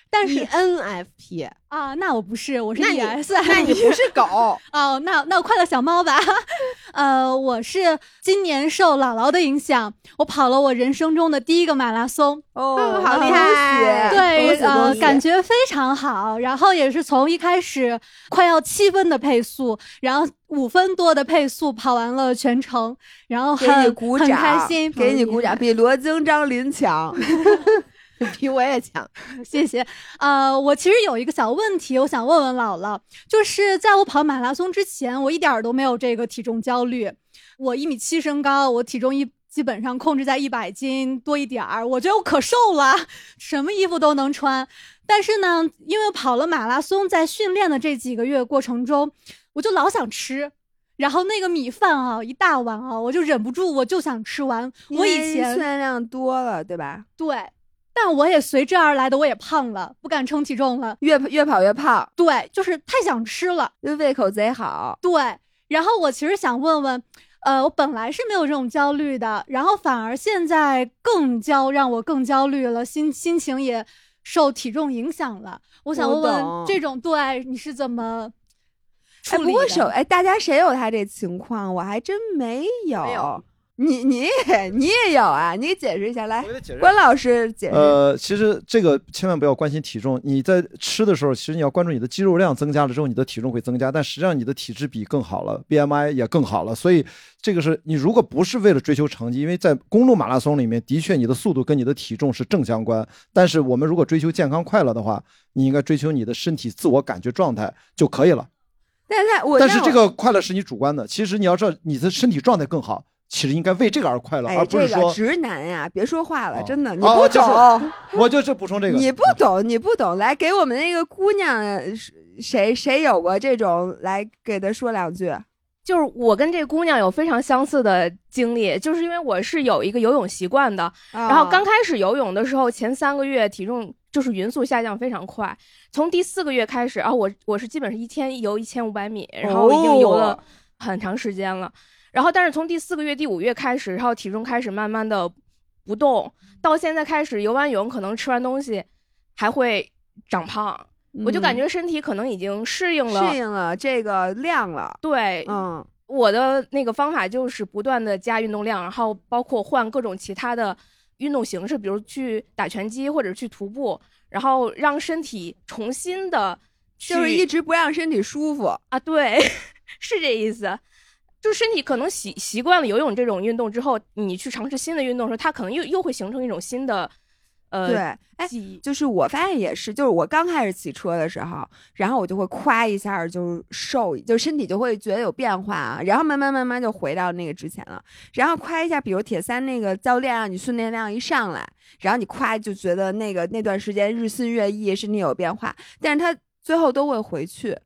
但是 ENFP 啊，那我不是，我是 ES，那你不是狗 哦，那那我快乐小猫吧。呃，我是今年受姥姥的影响，我跑了我人生中的第一个马拉松。哦好厉害对，呃感觉非常好。然后也是从一开始快要七分的配速，然后五分多的配速跑完了全程，然后给你很鼓掌，很开心，给你鼓掌，比罗京、张琳强。比 我也强。谢谢。呃，我其实有一个小问题，我想问问姥姥，就是在我跑马拉松之前，我一点儿都没有这个体重焦虑。我一米七身高，我体重一基本上控制在一百斤多一点儿，我觉得我可瘦了，什么衣服都能穿。但是呢，因为跑了马拉松，在训练的这几个月过程中，我就老想吃。然后那个米饭啊，一大碗啊，我就忍不住，我就想吃完。我以前训练量多了，对吧？对，但我也随之而来的，我也胖了，不敢称体重了。越越跑越胖，对，就是太想吃了，就胃口贼好。对，然后我其实想问问，呃，我本来是没有这种焦虑的，然后反而现在更焦，让我更焦虑了，心心情也受体重影响了。我想问问这种对你是怎么哎？不过手哎，大家谁有他这情况？我还真没有。没有你你也你也有啊？你解释一下来关老师解释。呃，其实这个千万不要关心体重。你在吃的时候，其实你要关注你的肌肉量增加了之后，你的体重会增加，但实际上你的体质比更好了，BMI 也更好了。所以这个是你如果不是为了追求成绩，因为在公路马拉松里面，的确你的速度跟你的体重是正相关。但是我们如果追求健康快乐的话，你应该追求你的身体自我感觉状态就可以了。但是这个快乐是你主观的，其实你要知道你的身体状态更好，其实应该为这个而快乐，哎，而不是说。这个直男呀，别说话了，真的，你哦不就是懂，我就是补充这个，你不懂，你不懂，来给我们那个姑娘，谁谁有过这种，来给她说两句。就是我跟这姑娘有非常相似的经历，就是因为我是有一个游泳习惯的，啊然后刚开始游泳的时候，前三个月体重就是匀速下降非常快，从第四个月开始啊，我我是基本是一天游一千五百米，然后已经游了很长时间了，然后但是从第四个月、第五月开始，然后体重开始慢慢的不动，到现在开始游完泳，可能吃完东西还会长胖，我就感觉身体可能已经适应了，嗯适应了这个量了。对，嗯，我的那个方法就是不断的加运动量，然后包括换各种其他的运动形式，比如去打拳击或者去徒步，然后让身体重新的就是一直不让身体舒服。啊，对，是这意思。就是身体可能习习惯了游泳这种运动之后，你去尝试新的运动的时候，它可能又又会形成一种新的，呃，对，哎，就是我发现也是，就是我刚开始骑车的时候，然后我就会夸一下就瘦，就身体就会觉得有变化啊，然后慢慢慢慢就回到那个之前了。然后夸一下，比如铁三那个教练让你训练量一上来，然后你夸就觉得那个那段时间日新月异，身体有变化，但是他最后都会回去。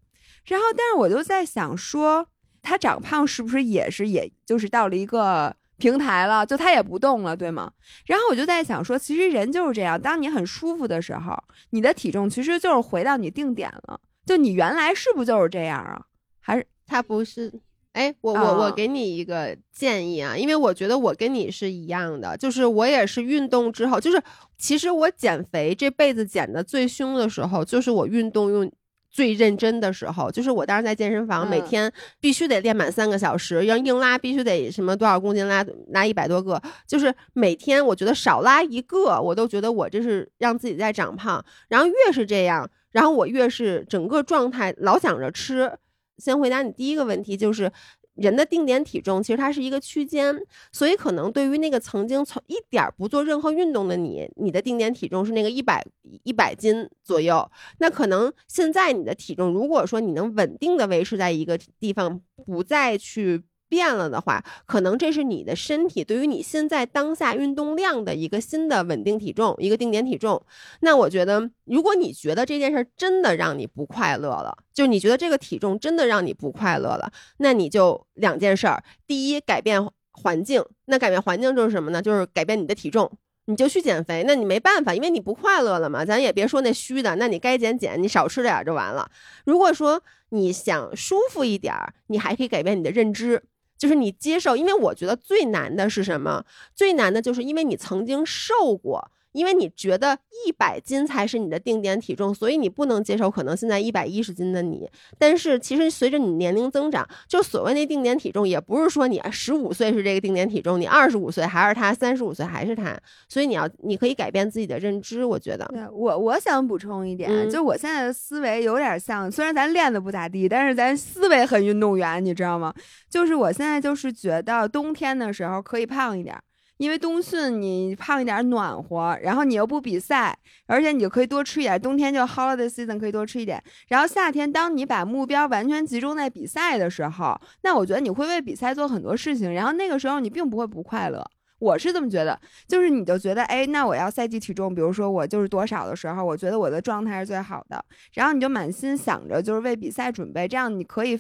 然后，但是我就在想说，他长胖是不是也是也就是到了一个平台了，就他也不动了，对吗？然后我就在想说，其实人就是这样，当你很舒服的时候，你的体重其实就是回到你定点了。就你原来是不是就是这样啊？还是他不是？哎，我我啊我给你一个建议啊，因为我觉得我跟你是一样的，就是我也是运动之后，就是其实我减肥这辈子减的最凶的时候，就是我运动用。最认真的时候，就是我当时在健身房，每嗯天必须得练满三个小时，要硬拉必须得什么多少公斤拉拉一百多个，就是每天我觉得少拉一个，我都觉得我这是让自己在长胖。然后越是这样，然后我越是整个状态老想着吃。先回答你第一个问题，就是人的定点体重其实它是一个区间，所以可能对于那个曾经从一点儿不做任何运动的你，你的定点体重是那个一百一百斤左右。那可能现在你的体重，如果说你能稳定的维持在一个地方，不再去。变了的话，可能这是你的身体对于你现在当下运动量的一个新的稳定体重，一个定点体重。那我觉得，如果你觉得这件事儿真的让你不快乐了，就你觉得这个体重真的让你不快乐了，那你就两件事儿：第一，改变环境。那改变环境就是什么呢？就是改变你的体重。你就去减肥，那你没办法，因为你不快乐了嘛。咱也别说那虚的，那你该减减，你少吃点儿就完了。如果说你想舒服一点儿，你还可以改变你的认知。就是你接受，因为我觉得最难的是什么？最难的就是因为你曾经受过，因为你觉得一百斤才是你的定点体重，所以你不能接受可能现在一百一十斤的你。但是其实随着你年龄增长，就所谓那定点体重，也不是说你十五岁是这个定点体重，你二十五岁还是他，三十五岁还是他。所以你要，你可以改变自己的认知，我觉得。对我我想补充一点，嗯就我现在的思维有点像，虽然咱练的不咋地，但是咱思维很运动员，你知道吗？就是我现在就是觉得冬天的时候可以胖一点。因为冬训你胖一点暖和，然后你又不比赛，而且你就可以多吃一点。冬天就 holiday season 可以多吃一点，然后夏天当你把目标完全集中在比赛的时候，那我觉得你会为比赛做很多事情，然后那个时候你并不会不快乐。我是这么觉得，就是你就觉得，哎，那我要赛季体重，比如说我就是多少的时候，我觉得我的状态是最好的，然后你就满心想着就是为比赛准备，这样你可以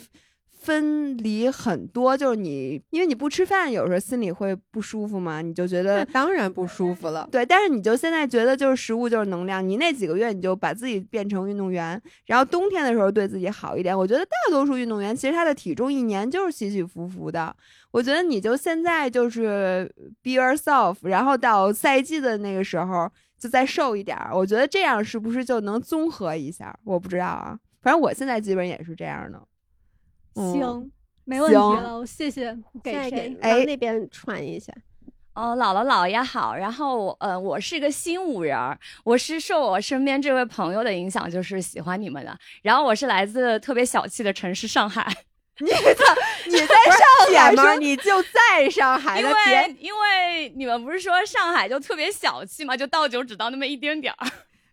分离很多，就是你因为你不吃饭，有时候心里会不舒服嘛，你就觉得当然不舒服了。对，但是你就现在觉得就是食物就是能量，你那几个月你就把自己变成运动员，然后冬天的时候对自己好一点。我觉得大多数运动员其实他的体重一年就是起起伏伏的。我觉得你就现在就是 be yourself，然后到赛季的那个时候就再瘦一点儿。我觉得这样是不是就能综合一下？我不知道啊，反正我现在基本也是这样的。嗯行，没问题了，我谢谢给再给谁？往那边传一下。哦，姥姥姥爷好。然后呃，我是一个新五人儿，我是受我身边这位朋友的影响，就是喜欢你们的。然后我是来自特别小气的城市上海。你操，你在 上海姐们儿，说你就在上海因为因为你们不是说上海就特别小气嘛，就倒酒只倒那么一丁点儿。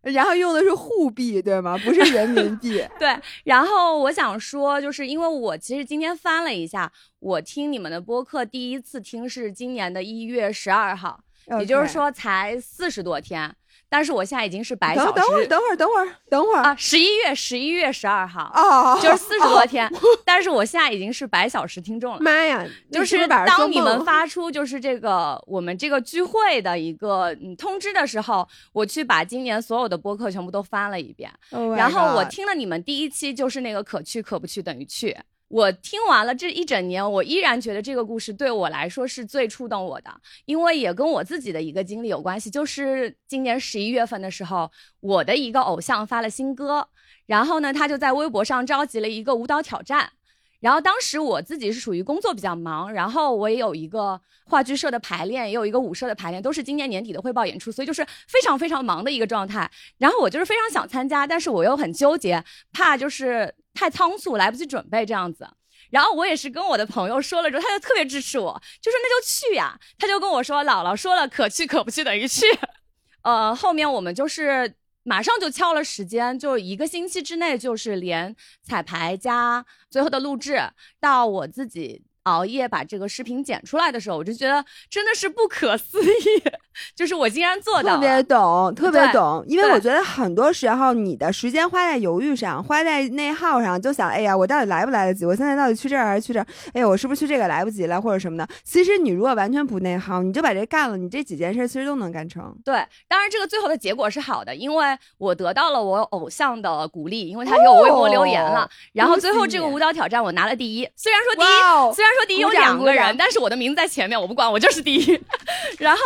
然后用的是沪币对吗？不是人民币。对，然后我想说，就是因为我其实今天翻了一下，我听你们的播客第一次听是今年的一月十二号，也就是说才四十多天。但是我现在已经是百小时，等等会儿，等会儿，等会儿，等会儿啊，十一月十一月十二号哦就是四十多天。但是我现在已经是百小时听众了。妈呀！就是当你们发出就是这个我们这个聚会的一个嗯通知的时候，我去把今年所有的播客全部都翻了一遍 Oh 然后我听了你们第一期就是那个可去可不去等于去。我听完了这一整年，我依然觉得这个故事对我来说是最触动我的，因为也跟我自己的一个经历有关系。就是今年十一月份的时候，我的一个偶像发了新歌，然后呢，他就在微博上召集了一个舞蹈挑战。然后当时我自己是属于工作比较忙，然后我也有一个话剧社的排练，也有一个舞社的排练，都是今年年底的汇报演出，所以就是非常非常忙的一个状态。然后我就是非常想参加，但是我又很纠结，怕就是太仓促来不及准备这样子。然后我也是跟我的朋友说了之后，他就特别支持我，就说那就去呀。他就跟我说，姥姥说了，可去可不去等于去。呃，后面我们就是马上就敲了时间，就一个星期之内，就是连彩排加最后的录制，到我自己熬夜把这个视频剪出来的时候，我就觉得真的是不可思议，就是我竟然做到。特别懂，特别懂，因为我觉得很多时候你的时间花在犹豫上，花在内耗上，就想，哎呀，我到底来不来得及？我现在到底去这儿还是去这儿？哎呀，我是不是去这个来不及了，或者什么的？其实你如果完全不内耗，你就把这干了，你这几件事其实都能干成。对，当然这个最后的结果是好的，因为我得到了我偶像的鼓励，因为他给我微博留言了。哦然后最后这个舞蹈挑战我拿了第一，虽然说第一，虽然说第一有两个人，但是我的名字在前面，我不管，我就是第一。然后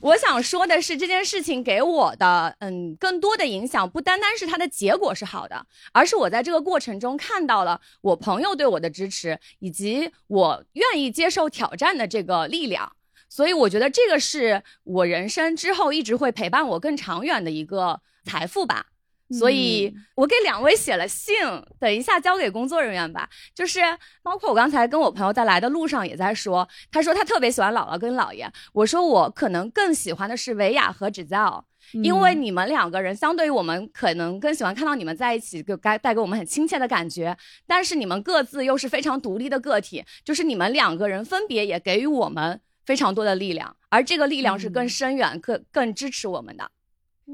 我想说的是，这件事情给我的嗯更多的影响，不单单是它的结果是好的，而是我在这个过程中看到了我朋友对我的支持，以及我愿意接受挑战的这个力量。所以我觉得这个是我人生之后一直会陪伴我更长远的一个财富吧。所以我给两位写了信，等一下交给工作人员吧。就是包括我刚才跟我朋友在来的路上也在说，他说他特别喜欢姥姥跟姥爷，我说我可能更喜欢的是维亚和芷造。因为你们两个人相对于我们，可能更喜欢看到你们在一起，给该带给我们很亲切的感觉。但是你们各自又是非常独立的个体，就是你们两个人分别也给予我们非常多的力量，而这个力量是更深远、更更支持我们的。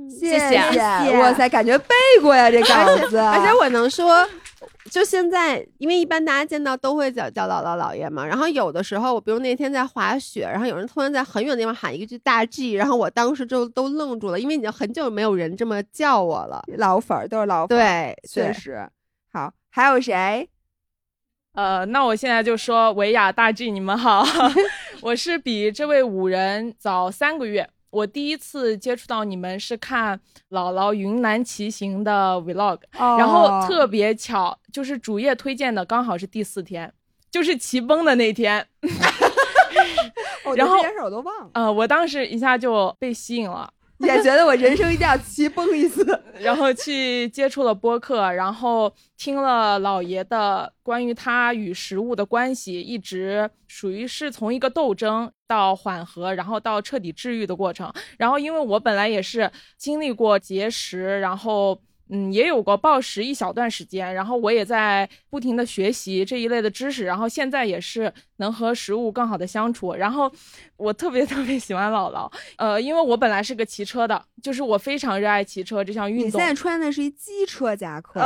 谢谢哇塞，感觉背过呀这稿子，而且我能说，就现在，因为一般大家见到都会叫叫姥姥姥爷嘛。然后有的时候，我比如那天在滑雪，然后有人突然在很远的地方喊一句大 G，然后我当时就都愣住了，因为已经很久没有人这么叫我了。老粉儿都是老粉，对，对确实。好，还有谁？呃，那我现在就说维亚大 G，你们好，我是比这位五人早三个月。我第一次接触到你们是看姥姥云南骑行的 vlog，、哦然后特别巧，就是主页推荐的刚好是第四天，就是骑崩的那天。我然后这件事我都忘了，呃，我当时一下就被吸引了，也觉得我人生一定要奇崩一次。然后去接触了播客，然后听了老爷的关于他与食物的关系，一直属于是从一个斗争到缓和，然后到彻底治愈的过程。然后因为我本来也是经历过节食，然后。嗯，也有过暴食一小段时间，然后我也在不停的学习这一类的知识，然后现在也是能和食物更好的相处。然后我特别特别喜欢姥姥，呃，因为我本来是个骑车的，就是我非常热爱骑车这项运动。你现在穿的是一机车夹克，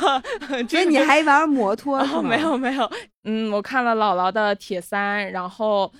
所这个以你还玩摩托吗？没有没有，嗯，我看了姥姥的铁三，然后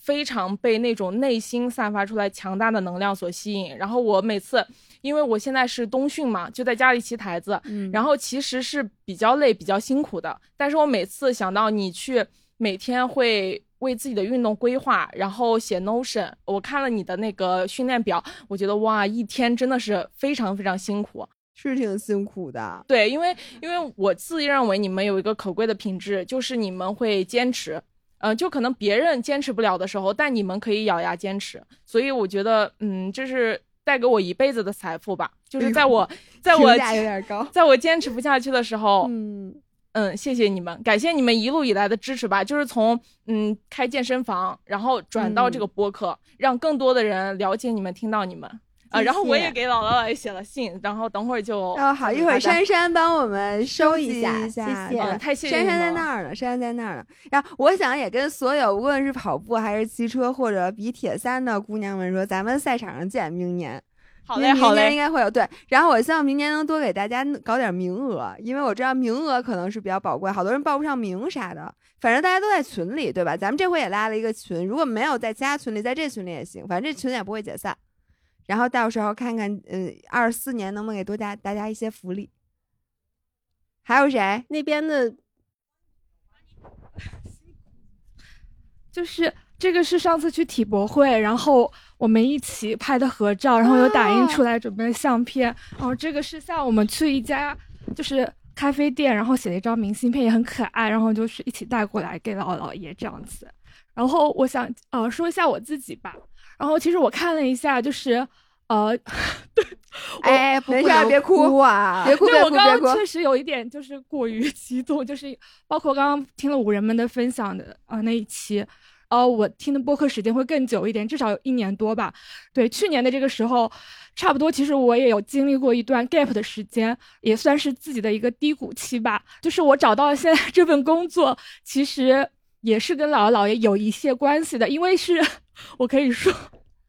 非常被那种内心散发出来强大的能量所吸引。然后我每次，因为我现在是冬训嘛，就在家里骑台子，嗯然后其实是比较累、比较辛苦的。但是我每次想到你去每天会为自己的运动规划，然后写 Notion，我看了你的那个训练表，我觉得哇，一天真的是非常非常辛苦。是挺辛苦的。对，因为因为我自认为你们有一个可贵的品质，就是你们会坚持。嗯、就可能别人坚持不了的时候，但你们可以咬牙坚持。所以我觉得，嗯，这是带给我一辈子的财富吧。就是在我，在我有点高，在我坚持不下去的时候，嗯嗯，谢谢你们，感谢你们一路以来的支持吧。就是从嗯开健身房，然后转到这个播客，让更多的人了解你们，听到你们啊。然后我也给姥姥姥爷写了信，然后等会儿就哦，好，一会儿珊珊帮我们收集一下，一下谢谢嗯太谢谢珊珊在那儿呢，珊珊在那儿呢。然后我想也跟所有无论是跑步还是骑车或者比铁三的姑娘们说，咱们赛场上见，明年。好嘞好嘞应该会有对，然后我希望明年能多给大家搞点名额，因为我知道名额可能是比较宝贵，好多人报不上名啥的。反正大家都在群里，对吧？咱们这回也拉了一个群，如果没有在其他群里，在这群里也行，反正这群也不会解散。然后到时候看看，嗯，二四年能不能给多家大家一些福利。还有谁？那边的 就是这个是上次去体博会，然后我们一起拍的合照，然后有打印出来准备相片。然后这个是像我们去一家就是咖啡店，然后写了一张明信片，也很可爱，然后就是一起带过来给姥姥爷这样子。然后我想呃说一下我自己吧，然后其实我看了一下，就是呃，对，哎，不没不能事儿别哭哭啊！别哭，对我别哭，别哭。刚刚确实有一点就是过于 激动，就是包括刚刚听了五人们的分享的啊、呃那一期，呃，我听的播客时间会更久一点，至少有一年多吧。对，去年的这个时候，差不多其实我也有经历过一段 gap 的时间，也算是自己的一个低谷期吧。就是我找到了现在这份工作，其实也是跟姥姥姥爷有一些关系的，因为是 我可以说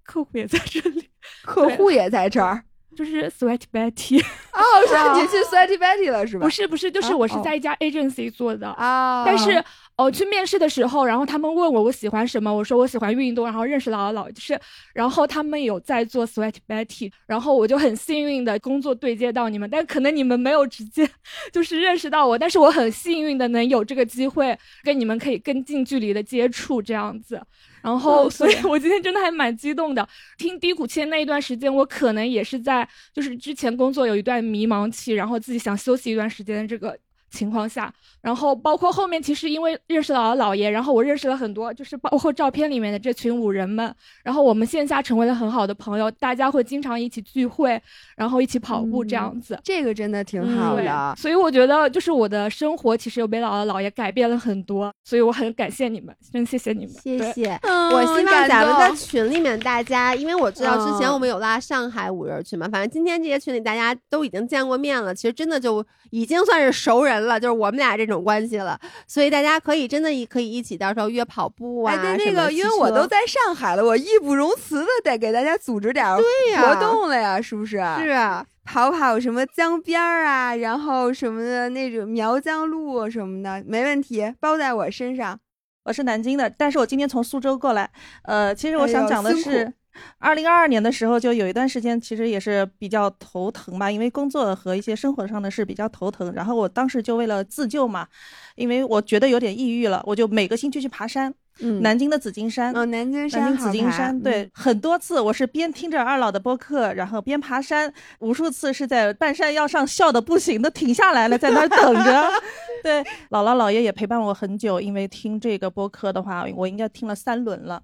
客户也在这里，客户也在这儿。就是 Sweat Betty。哦，是你去 Sweaty Betty 了是吧？不是不是，就是啊我是哦在一家 agency 做的啊但是呃，去面试的时候，然后他们问我我喜欢什么，我说我喜欢运动，然后认识姥姥姥，就是，然后他们有在做 Sweat Betty，然后我就很幸运的工作对接到你们，但可能你们没有直接就是认识到我，但是我很幸运的能有这个机会跟你们可以更近距离的接触这样子。然后，嗯所以我今天真的还蛮激动的。听低谷期的那一段时间，我可能也是在就是之前工作有一段迷茫期，然后自己想休息一段时间的这个情况下，然后包括后面其实因为认识了姥爷，然后我认识了很多，就是包括照片里面的这群五人们，然后我们线下成为了很好的朋友，大家会经常一起聚会，然后一起跑步这样子。这个真的挺好对的。所以我觉得就是我的生活其实有被姥姥姥爷改变了很多，所以我很感谢你们，真谢谢你们，谢谢。嗯我希望咱们在群里面大家，因为我知道之前嗯我们有拉上海五人群嘛，反正今天这些群里大家都已经见过面了，其实真的就已经算是熟人了，就是我们俩这种关系了，所以大家可以真的可以一起到时候约跑步啊，哎，对那个，什么骑因为我都在上海了，我义不容辞的得给大家组织点儿对呀活动了呀，是不是？是啊，跑跑什么江边儿啊，然后什么的那种苗江路什么的，没问题，包在我身上。我是南京的，但是我今天从苏州过来。呃，其实我想讲的是，二零二二年的时候，就有一段时间，其实也是比较头疼吧，因为工作和一些生活上的事比较头疼。然后我当时就为了自救嘛，因为我觉得有点抑郁了，我就每个星期去爬山。嗯南京的紫金山，哦，南京山南京紫金山，对，嗯很多次我是边听着二老的播客，然后边爬山，无数次是在半山腰上笑的不行的停下来了，在那儿等着。对，姥姥姥爷也陪伴我很久，因为听这个播客的话，我应该听了三轮了。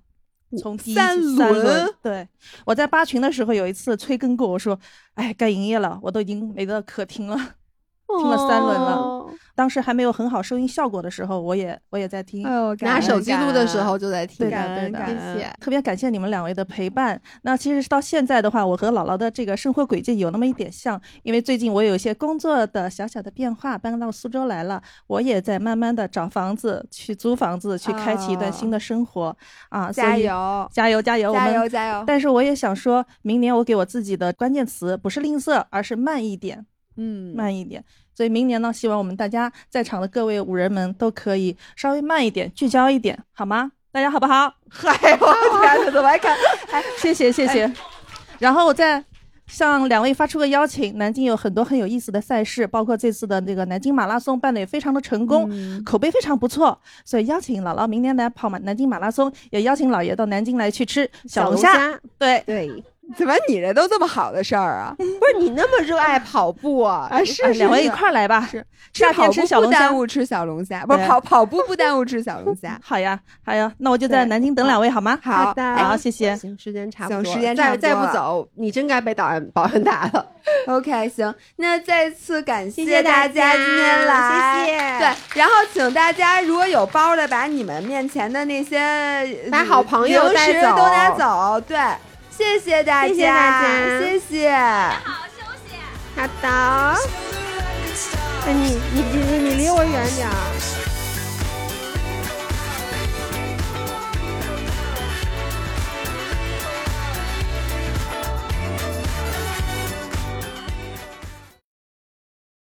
从第一三轮，对，我在八群的时候有一次催更过，我说，哎，该营业了，我都已经没得可听了，听了三轮了。哦当时还没有很好收音效果的时候，我也我也在听。拿手机录的时候就在听，对的，对的，感谢谢。特别感谢你们两位的陪伴。那其实到现在的话，我和姥姥的这个生活轨迹有那么一点像，因为最近我有一些工作的小小的变化，搬到苏州来了，我也在慢慢的找房子，去租房子，去开启一段新的生活、啊！加油加油，加油，加我们油加油但是我也想说，明年我给我自己的关键词不是吝啬，而是慢一点。嗯，慢一点。所以明年呢，希望我们大家在场的各位五人们都可以稍微慢一点，聚焦一点，好吗？大家好不好？嗨，我天哪，怎么还看？哎，谢谢谢谢。然后我再向两位发出个邀请，南京有很多很有意思的赛事，包括这次的那个南京马拉松办的也非常的成功，嗯口碑非常不错，所以邀请姥姥明年来跑马南京马拉松，也邀请姥爷到南京来去吃小龙小龙虾对对，怎么你这都这么好的事儿啊？不是你那么热爱跑步啊？啊，是是哎两位一块儿来吧。是夏天跑步不吃小龙虾耽误吃小龙虾，不是跑跑步不耽误吃小龙虾。好呀，好呀，那我就在南京等两位好吗？好的好，谢谢。行，时间差不多，行时间差再再不多了不走，你真该被保安保安打了。OK，行，那再次感谢谢大家今天来，谢谢对，然后请大家如果有包的，把你们面前的那些把好朋友零食带走都拿走，对，谢谢大家，谢谢大家谢谢。好的。哎，你你你你离我远点儿。